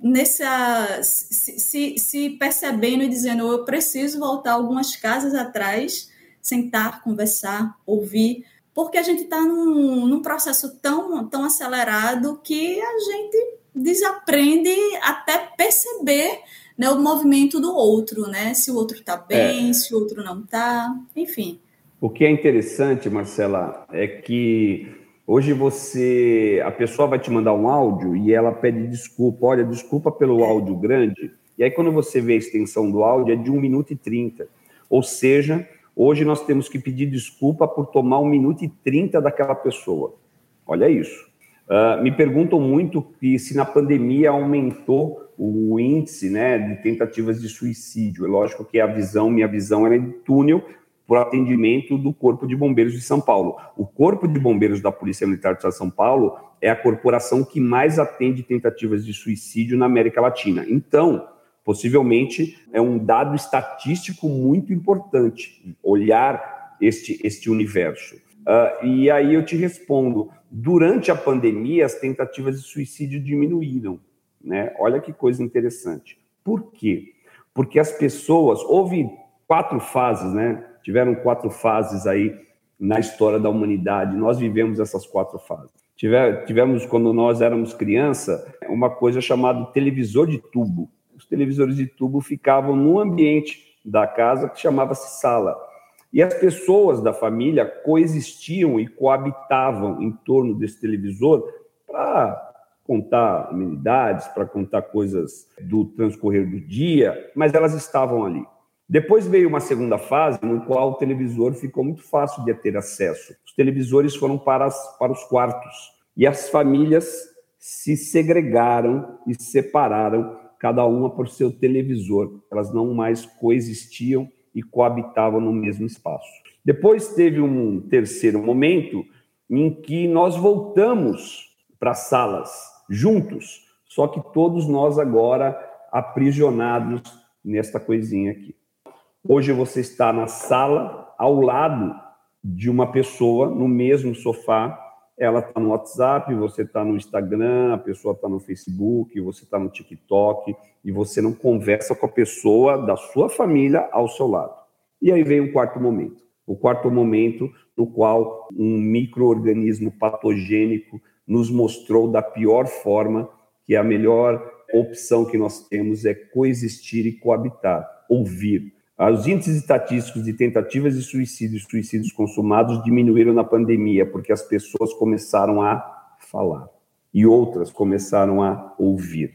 nessa, se, se, se, percebendo e dizendo, eu preciso voltar algumas casas atrás, sentar, conversar, ouvir, porque a gente está num, num, processo tão, tão acelerado que a gente desaprende até perceber né, o movimento do outro, né? Se o outro está bem, é. se o outro não está, enfim. O que é interessante, Marcela, é que hoje você, a pessoa vai te mandar um áudio e ela pede desculpa, olha, desculpa pelo áudio grande. E aí quando você vê a extensão do áudio é de 1 minuto e 30. Ou seja, Hoje nós temos que pedir desculpa por tomar um minuto e trinta daquela pessoa. Olha isso. Uh, me perguntam muito que se na pandemia aumentou o índice né, de tentativas de suicídio. É lógico que a visão, minha visão era de túnel por atendimento do Corpo de Bombeiros de São Paulo. O Corpo de Bombeiros da Polícia Militar de São Paulo é a corporação que mais atende tentativas de suicídio na América Latina. Então, Possivelmente é um dado estatístico muito importante olhar este, este universo. Uh, e aí eu te respondo: durante a pandemia, as tentativas de suicídio diminuíram. Né? Olha que coisa interessante. Por quê? Porque as pessoas. Houve quatro fases, né? Tiveram quatro fases aí na história da humanidade. Nós vivemos essas quatro fases. Tivemos, quando nós éramos criança, uma coisa chamada televisor de tubo os televisores de tubo ficavam no ambiente da casa que chamava-se sala. E as pessoas da família coexistiam e coabitavam em torno desse televisor para contar amenidades, para contar coisas do transcorrer do dia, mas elas estavam ali. Depois veio uma segunda fase, no qual o televisor ficou muito fácil de ter acesso. Os televisores foram para, as, para os quartos e as famílias se segregaram e separaram cada uma por seu televisor. Elas não mais coexistiam e coabitavam no mesmo espaço. Depois teve um terceiro momento em que nós voltamos para salas juntos, só que todos nós agora aprisionados nesta coisinha aqui. Hoje você está na sala ao lado de uma pessoa no mesmo sofá ela está no WhatsApp, você está no Instagram, a pessoa está no Facebook, você está no TikTok, e você não conversa com a pessoa da sua família ao seu lado. E aí vem o quarto momento. O quarto momento no qual um microorganismo patogênico nos mostrou da pior forma que a melhor opção que nós temos é coexistir e coabitar, ouvir. Os índices estatísticos de tentativas de suicídio e suicídios consumados diminuíram na pandemia, porque as pessoas começaram a falar e outras começaram a ouvir.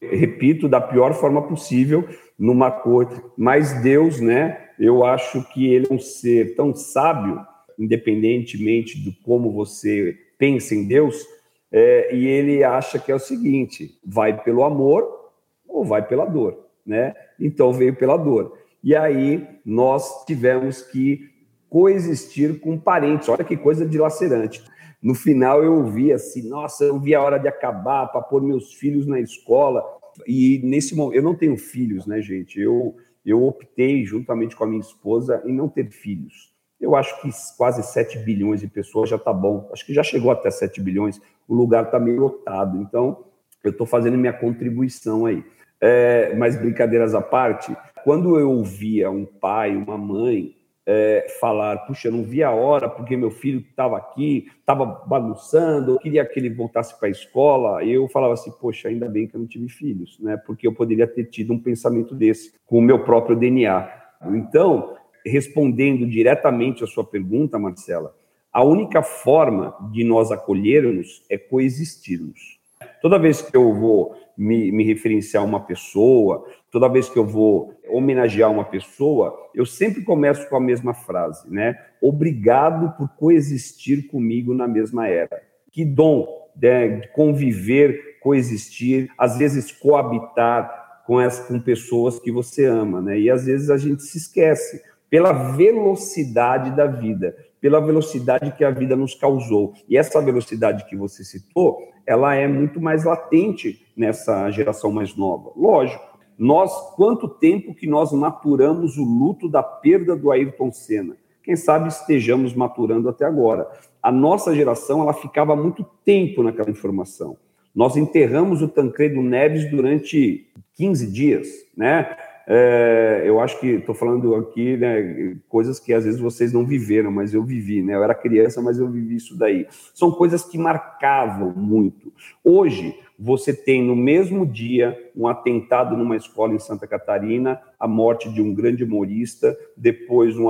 Repito, da pior forma possível, numa coisa, mas Deus, né? Eu acho que ele é um ser tão sábio, independentemente de como você pensa em Deus, é, e ele acha que é o seguinte: vai pelo amor ou vai pela dor, né? Então veio pela dor. E aí nós tivemos que coexistir com parentes. Olha que coisa dilacerante. No final eu ouvi assim, nossa, eu vi a hora de acabar para pôr meus filhos na escola. E nesse momento, eu não tenho filhos, né, gente? Eu, eu optei, juntamente com a minha esposa, em não ter filhos. Eu acho que quase 7 bilhões de pessoas já está bom. Acho que já chegou até 7 bilhões. O lugar está meio lotado. Então, eu estou fazendo minha contribuição aí. É, mas brincadeiras à parte, quando eu ouvia um pai, uma mãe é, falar, puxa, não vi a hora porque meu filho estava aqui, estava bagunçando, eu queria que ele voltasse para a escola, eu falava assim, poxa, ainda bem que eu não tive filhos, né? Porque eu poderia ter tido um pensamento desse com o meu próprio DNA. Então, respondendo diretamente a sua pergunta, Marcela, a única forma de nós acolhermos é coexistirmos. Toda vez que eu vou me, me referenciar a uma pessoa, toda vez que eu vou homenagear uma pessoa, eu sempre começo com a mesma frase, né? Obrigado por coexistir comigo na mesma era. Que dom né, conviver, coexistir, às vezes coabitar com, as, com pessoas que você ama, né? E às vezes a gente se esquece pela velocidade da vida. pela velocidade que a vida nos causou. E essa velocidade que você citou, ela é muito mais latente nessa geração mais nova. Lógico, nós, quanto tempo que nós maturamos o luto da perda do Ayrton Senna? Quem sabe estejamos maturando até agora. A nossa geração, ela ficava muito tempo naquela informação. Nós enterramos o Tancredo Neves durante 15 dias, né? É, eu acho que estou falando aqui né, coisas que às vezes vocês não viveram, mas eu vivi, né? Eu era criança, mas eu vivi isso daí. São coisas que marcavam muito. Hoje, você tem no mesmo dia um atentado numa escola em Santa Catarina, a morte de um grande humorista, depois um,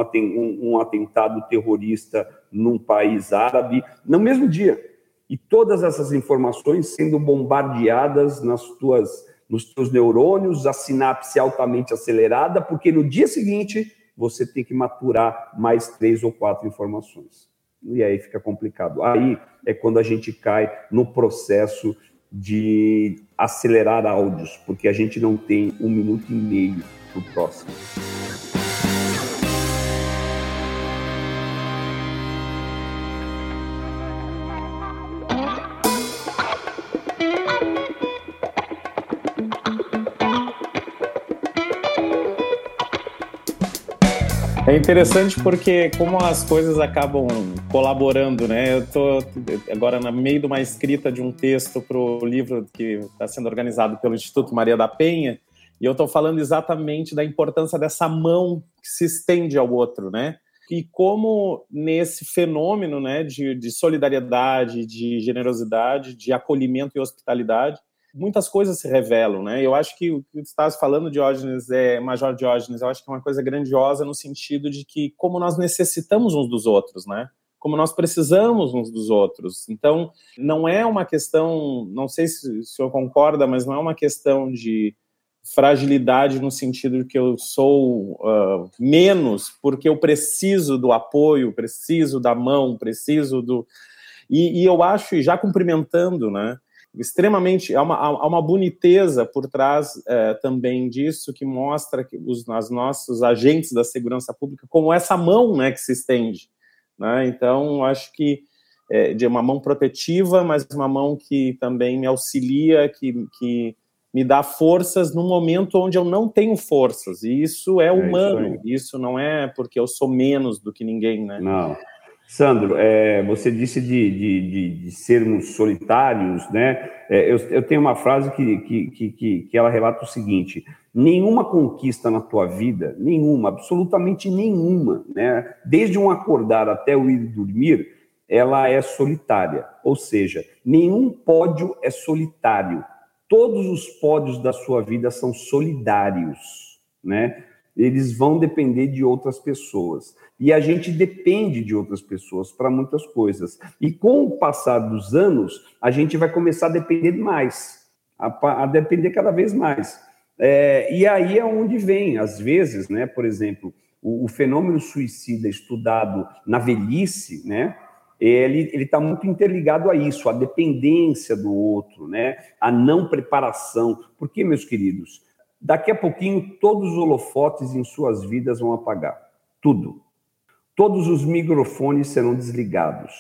um atentado terrorista num país árabe, no mesmo dia. E todas essas informações sendo bombardeadas nas tuas nos teus neurônios, a sinapse altamente acelerada, porque no dia seguinte você tem que maturar mais três ou quatro informações. E aí fica complicado. Aí é quando a gente cai no processo de acelerar áudios, porque a gente não tem um minuto e meio para o próximo. É interessante porque como as coisas acabam colaborando, né? Eu estou agora no meio de uma escrita de um texto para o livro que está sendo organizado pelo Instituto Maria da Penha, e eu estou falando exatamente da importância dessa mão que se estende ao outro, né? E como nesse fenômeno né, de, de solidariedade, de generosidade, de acolhimento e hospitalidade, muitas coisas se revelam, né? Eu acho que o que você estava falando, Diógenes, é, Major Diógenes, eu acho que é uma coisa grandiosa no sentido de que como nós necessitamos uns dos outros, né? Como nós precisamos uns dos outros. Então, não é uma questão, não sei se o senhor concorda, mas não é uma questão de fragilidade no sentido de que eu sou uh, menos porque eu preciso do apoio, preciso da mão, preciso do. E, e eu acho, e já cumprimentando, né? Extremamente há uma, há uma boniteza por trás é, também disso que mostra que os, os nossos agentes da segurança pública como essa mão né, que se estende. Né? Então, acho que é, de uma mão protetiva, mas uma mão que também me auxilia, que, que me dá forças no momento onde eu não tenho forças. E isso é humano, é isso, isso, não é porque eu sou menos do que ninguém, né? Não. Sandro, é, você disse de, de, de, de, sermos solitários, né? É, eu, eu, tenho uma frase que, que, que, que ela relata o seguinte: nenhuma conquista na tua vida, nenhuma, absolutamente nenhuma, né? Desde um acordar até o ir dormir, ela é solitária. Ou seja, nenhum pódio é solitário. Todos os pódios da sua vida são solidários, né? Eles vão depender de outras pessoas. E a gente depende de outras pessoas para muitas coisas. E com o passar dos anos, a gente vai começar a depender mais, a, a depender cada vez mais. É, e aí é onde vem, às vezes, né, por exemplo, o, o fenômeno suicida estudado na velhice, né, ele está muito interligado a isso, a dependência do outro, né, a não preparação. Porque, meus queridos, daqui a pouquinho todos os holofotes em suas vidas vão apagar. Tudo todos os microfones serão desligados.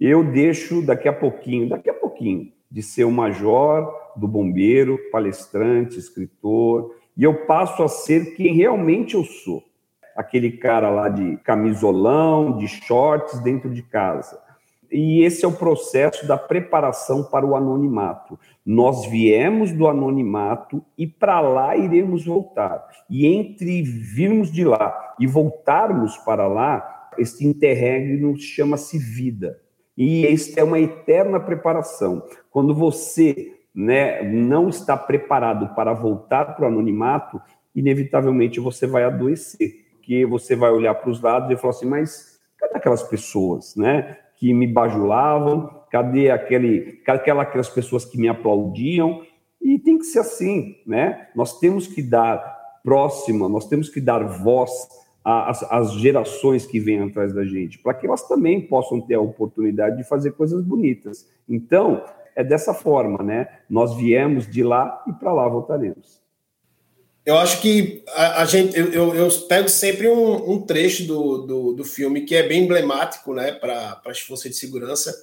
Eu deixo daqui a pouquinho, daqui a pouquinho, de ser o major do bombeiro, palestrante, escritor, e eu passo a ser quem realmente eu sou. Aquele cara lá de camisolão, de shorts dentro de casa. E esse é o processo da preparação para o anonimato. Nós viemos do anonimato e para lá iremos voltar. E entre virmos de lá e voltarmos para lá, este interregno chama-se vida. E esta é uma eterna preparação. Quando você né, não está preparado para voltar para o anonimato, inevitavelmente você vai adoecer. Porque você vai olhar para os lados e falar assim, mas cadê aquelas pessoas, né? Que me bajulavam, cadê aquele, aquela, aquelas pessoas que me aplaudiam? E tem que ser assim, né? Nós temos que dar próxima, nós temos que dar voz às, às gerações que vêm atrás da gente, para que elas também possam ter a oportunidade de fazer coisas bonitas. Então, é dessa forma, né? Nós viemos de lá e para lá voltaremos. Eu acho que a, a gente, eu, eu, eu, pego sempre um, um trecho do, do, do, filme que é bem emblemático, né, para as forças de segurança,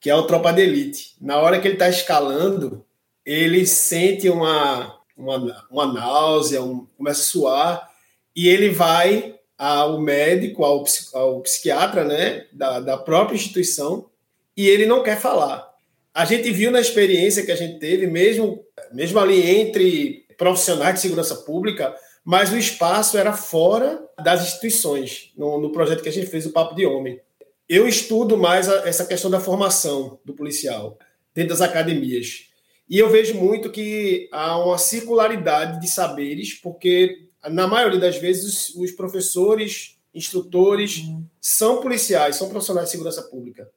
que é o Tropa de Elite. Na hora que ele está escalando, ele sente uma, uma, uma náusea, um, começa a suar, e ele vai ao médico, ao, ao psiquiatra, né, da, da própria instituição, e ele não quer falar. A gente viu na experiência que a gente teve, mesmo, mesmo ali entre profissionais de segurança pública, mas o espaço era fora das instituições, no, no projeto que a gente fez, o Papo de Homem. Eu estudo mais a, essa questão da formação do policial dentro das academias. E eu vejo muito que há uma circularidade de saberes, porque na maioria das vezes os, professores, instrutores são policiais, são profissionais de segurança pública.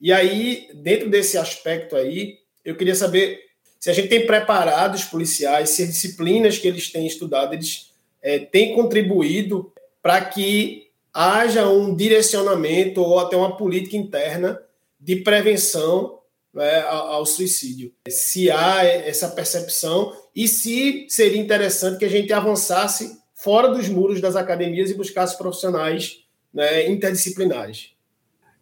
E aí, dentro desse aspecto aí, eu queria saber se a gente tem preparado os policiais, se as disciplinas que eles têm estudado, eles é, têm contribuído para que haja um direcionamento ou até uma política interna de prevenção né, ao, suicídio. Se há essa percepção e se seria interessante que a gente avançasse fora dos muros das academias e buscasse profissionais né, interdisciplinares.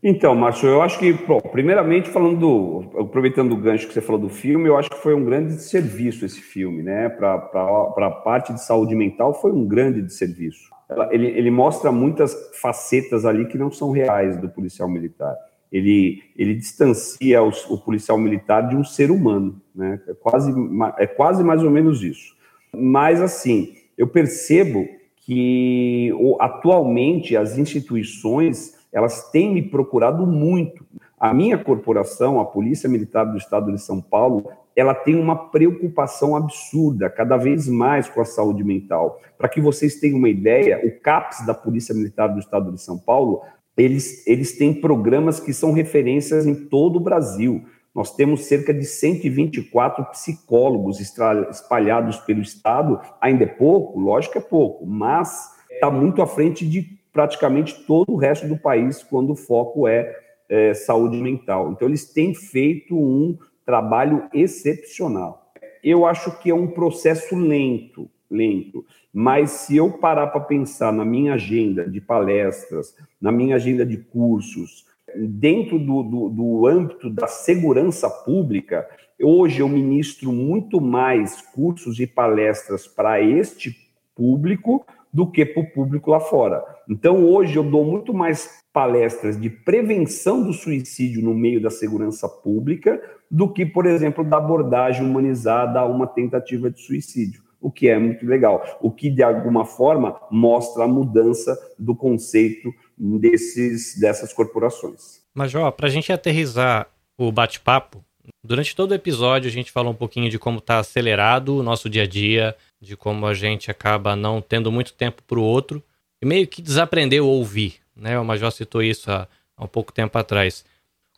Então, Márcio, eu acho que, bom, primeiramente falando do, aproveitando o gancho que você falou do filme, eu acho que foi um grande serviço esse filme, né? Para a parte de saúde mental foi um grande serviço. Ele, ele mostra muitas facetas ali que não são reais do policial militar. Ele, ele distancia os, o policial militar de um ser humano, né? É quase, é quase mais ou menos isso. Mas, assim, eu percebo que atualmente as instituições elas têm me procurado muito. A minha corporação, a Polícia Militar do Estado de São Paulo, ela tem uma preocupação absurda, cada vez mais com a saúde mental. Para que vocês tenham uma ideia, o CAPS da Polícia Militar do Estado de São Paulo, eles, eles têm programas que são referências em todo o Brasil. Nós temos cerca de 124 psicólogos espalhados pelo Estado. Ainda é pouco? Lógico que é pouco, mas está muito à frente de praticamente todo o resto do país quando o foco é, é saúde mental. Então, eles têm feito um trabalho excepcional. Eu acho que é um processo lento, lento. Mas se eu parar para pensar na minha agenda de palestras, na minha agenda de cursos, dentro do, do, do, âmbito da segurança pública, hoje eu ministro muito mais cursos e palestras para este público do que para o público lá fora. Então, hoje eu dou muito mais palestras de prevenção do suicídio no meio da segurança pública do que, por exemplo, da abordagem humanizada a uma tentativa de suicídio, o que é muito legal, o que de alguma forma mostra a mudança do conceito desses, dessas corporações. Major, para a gente aterrizar o bate-papo, durante todo o episódio a gente falou um pouquinho de como está acelerado o nosso dia a dia, de como a gente acaba não tendo muito tempo para o outro e meio que desaprendeu a ouvir, né? O Major citou isso há, há um pouco tempo atrás.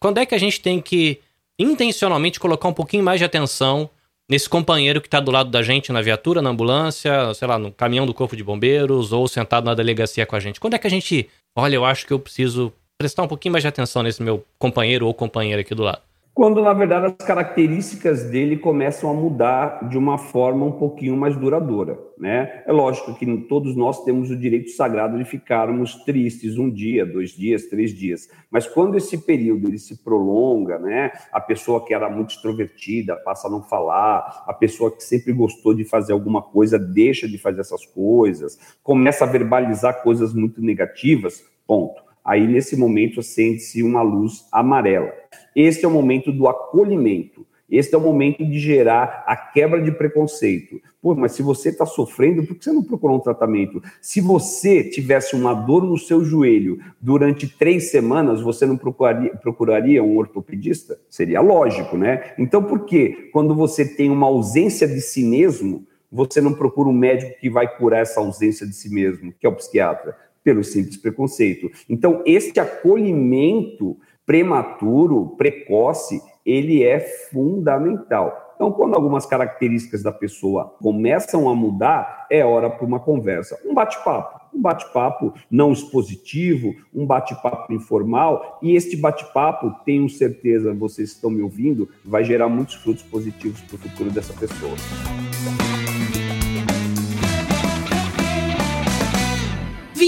Quando é que a gente tem que intencionalmente colocar um pouquinho mais de atenção nesse companheiro que está do lado da gente na viatura, na ambulância, sei lá, no caminhão do corpo de bombeiros ou sentado na delegacia com a gente? Quando é que a gente, olha, eu acho que eu preciso prestar um pouquinho mais de atenção nesse meu companheiro ou companheira aqui do lado? Quando na verdade as características dele começam a mudar de uma forma um pouquinho mais duradoura, né? É lógico que todos nós temos o direito sagrado de ficarmos tristes um dia, dois dias, três dias, mas quando esse período ele se prolonga, né? A pessoa que era muito extrovertida passa a não falar, a pessoa que sempre gostou de fazer alguma coisa deixa de fazer essas coisas, começa a verbalizar coisas muito negativas, ponto aí nesse momento acende-se uma luz amarela. Este é o momento do acolhimento. Este é o momento de gerar a quebra de preconceito. Pô, mas se você está sofrendo, por que você não procurou um tratamento? Se você tivesse uma dor no seu joelho durante três semanas, você não procuraria, procuraria um ortopedista? Seria lógico, né? Então, por que quando você tem uma ausência de si mesmo, você não procura um médico que vai curar essa ausência de si mesmo, que é o psiquiatra? Pelo simples preconceito. Então, este acolhimento prematuro, precoce, ele é fundamental. Então, quando algumas características da pessoa começam a mudar, é hora para uma conversa. Um bate-papo. Um bate-papo não expositivo, um bate-papo informal. E este bate-papo, tenho certeza, vocês estão me ouvindo, vai gerar muitos frutos positivos para o futuro dessa pessoa.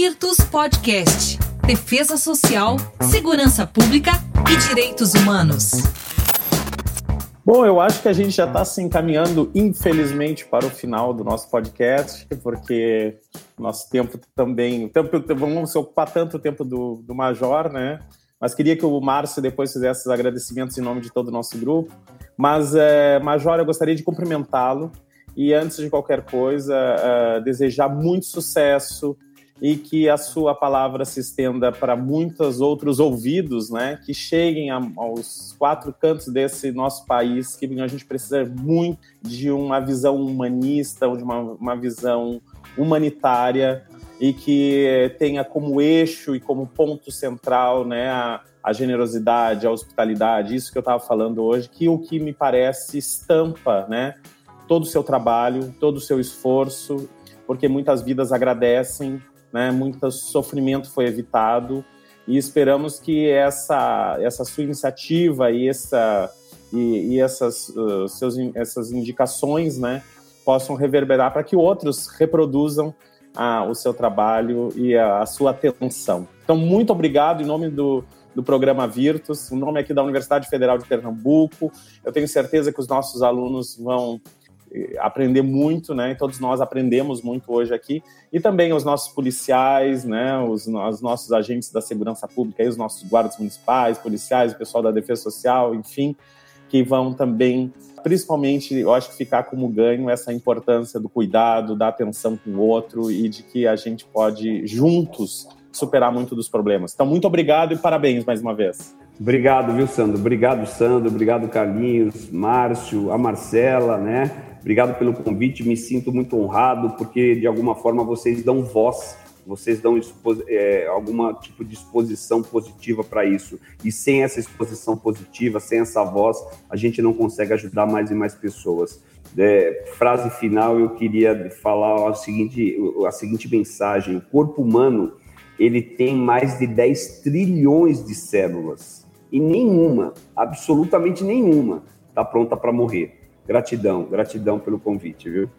Virtus Podcast. Defesa Social, Segurança Pública e Direitos Humanos. Bom, eu acho que a gente já está se encaminhando, infelizmente, para o final do nosso podcast, porque nosso tempo também. Tempo, vamos ocupar tanto o tempo do, do Major, né? Mas queria que o Márcio depois fizesse os agradecimentos em nome de todo o nosso grupo. Mas, é, Major, eu gostaria de cumprimentá-lo e, antes de qualquer coisa, uh, desejar muito sucesso e que a sua palavra se estenda para muitos outros ouvidos, né, que cheguem aos quatro cantos desse nosso país, que a gente precisa muito de uma visão humanista, de uma, uma visão humanitária e que tenha como eixo e como ponto central, né, a, a generosidade, a hospitalidade, isso que eu estava falando hoje, que o que me parece estampa, né, todo o seu trabalho, todo o seu esforço, porque muitas vidas agradecem né? Muito sofrimento foi evitado e esperamos que essa essa sua iniciativa e essa e, e essas uh, seus, essas indicações, né, possam reverberar para que outros reproduzam ah, o seu trabalho e a, a, sua atenção. Então, muito obrigado em nome do, do programa Virtus, o nome aqui da Universidade Federal de Pernambuco. Eu tenho certeza que os nossos alunos vão aprender muito, né? Todos nós aprendemos muito hoje aqui e também os nossos policiais, né? Os, os nossos agentes da segurança pública, os nossos guardas municipais, policiais, o pessoal da defesa social, enfim, que vão também, principalmente, eu acho que ficar como ganho essa importância do cuidado, da atenção com o outro e de que a gente pode juntos superar muito dos problemas. Então, muito obrigado e parabéns mais uma vez. Obrigado, viu, Sandro? Obrigado, Sandro. Obrigado, Carlinhos, Márcio, a Marcela, né? Obrigado pelo convite, me sinto muito honrado, porque de alguma forma vocês dão voz, vocês dão é, alguma tipo de exposição positiva para isso. E sem essa exposição positiva, sem essa voz, a gente não consegue ajudar mais e mais pessoas. É, frase final, eu queria falar a seguinte, a seguinte mensagem: o corpo humano ele tem mais de 10 trilhões de células e nenhuma, absolutamente nenhuma, está pronta para morrer. Gratidão, gratidão pelo convite, viu?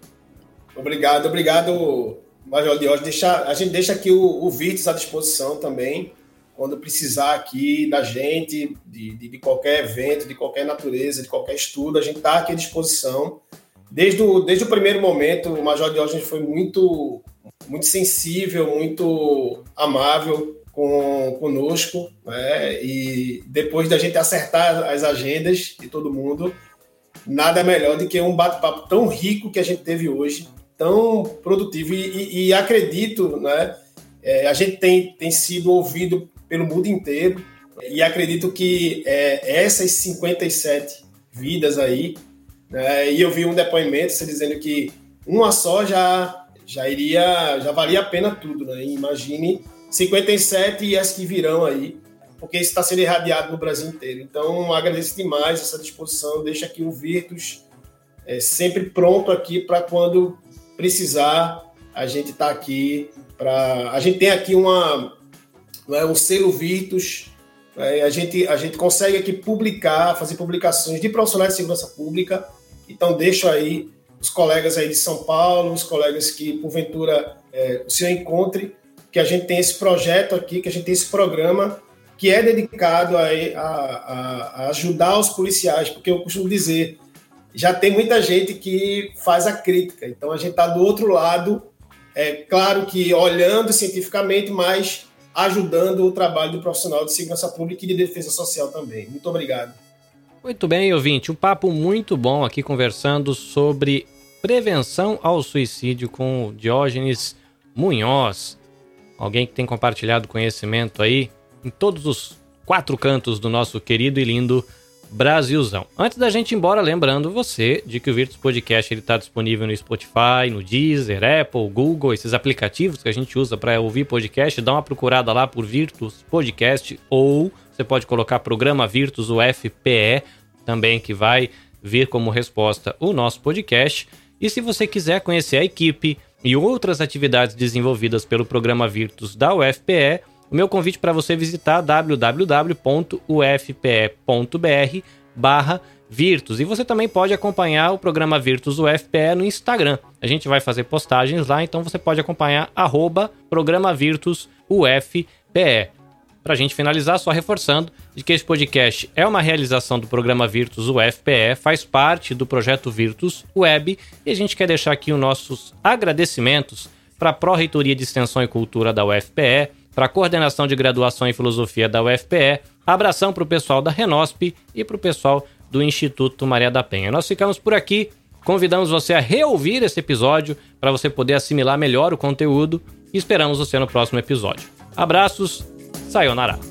Obrigado, obrigado, Major Diógenes. A gente deixa aqui o, o Virtus à disposição também, quando precisar aqui da gente, de, de, de qualquer evento, de qualquer natureza, de qualquer estudo, a gente está aqui à disposição. Desde o, desde o primeiro momento, o Major Diógenes foi muito, muito sensível, muito amável com, conosco, né? e depois da gente acertar as agendas de todo mundo, nada melhor do que um bate-papo tão rico que a gente teve hoje, tão produtivo. E, e, e acredito, né? É, a gente tem, tem sido ouvido pelo mundo inteiro e acredito que é, essas 57 vidas aí, né, e eu vi um depoimento dizendo que uma só já, já iria, já valia a pena tudo, né? Imagine 57 e as que virão aí porque isso está sendo irradiado no Brasil inteiro. Então, agradeço demais essa disposição. Deixa aqui o Virtus é, sempre pronto aqui para quando precisar, a gente está aqui para. A gente tem aqui uma, é, um selo Virtus. É, a, gente, a gente consegue aqui publicar, fazer publicações de profissionais de segurança pública. Então, deixo aí os colegas aí de São Paulo, os colegas que, porventura, é, o senhor encontre, que a gente tem esse projeto aqui, que a gente tem esse programa que é dedicado a, a, a, ajudar os policiais, porque eu costumo dizer, já tem muita gente que faz a crítica, então a gente está do outro lado, é claro que olhando cientificamente, mas ajudando o trabalho do profissional de segurança pública e de defesa social também. Muito obrigado. Muito bem, ouvinte, um papo muito bom aqui conversando sobre prevenção ao suicídio com Diógenes Munhoz, alguém que tem compartilhado conhecimento aí em todos os quatro cantos do nosso querido e lindo Brasilzão. Antes da gente ir embora, lembrando você de que o Virtus Podcast está disponível no Spotify, no Deezer, Apple, Google, esses aplicativos que a gente usa para ouvir podcast. Dá uma procurada lá por Virtus Podcast ou você pode colocar programa Virtus UFPE também que vai vir como resposta o nosso podcast. E se você quiser conhecer a equipe e outras atividades desenvolvidas pelo programa Virtus da UFPE, o meu convite para você visitar www.ufpe.br barra Virtus. E você também pode acompanhar o programa Virtus UFPE no Instagram. A gente vai fazer postagens lá, então você pode acompanhar arroba programa Virtus UFPE. Para a gente finalizar, só reforçando de que esse podcast é uma realização do programa Virtus UFPE, faz parte do projeto Virtus Web e a gente quer deixar aqui os nossos agradecimentos para a Pró-Reitoria de Extensão e Cultura da UFPE, para a Coordenação de Graduação em Filosofia da UFPE, abração para o pessoal da Renosp e para o pessoal do Instituto Maria da Penha. Nós ficamos por aqui. Convidamos você a reouvir esse episódio para você poder assimilar melhor o conteúdo esperamos você no próximo episódio. Abraços, sayonara.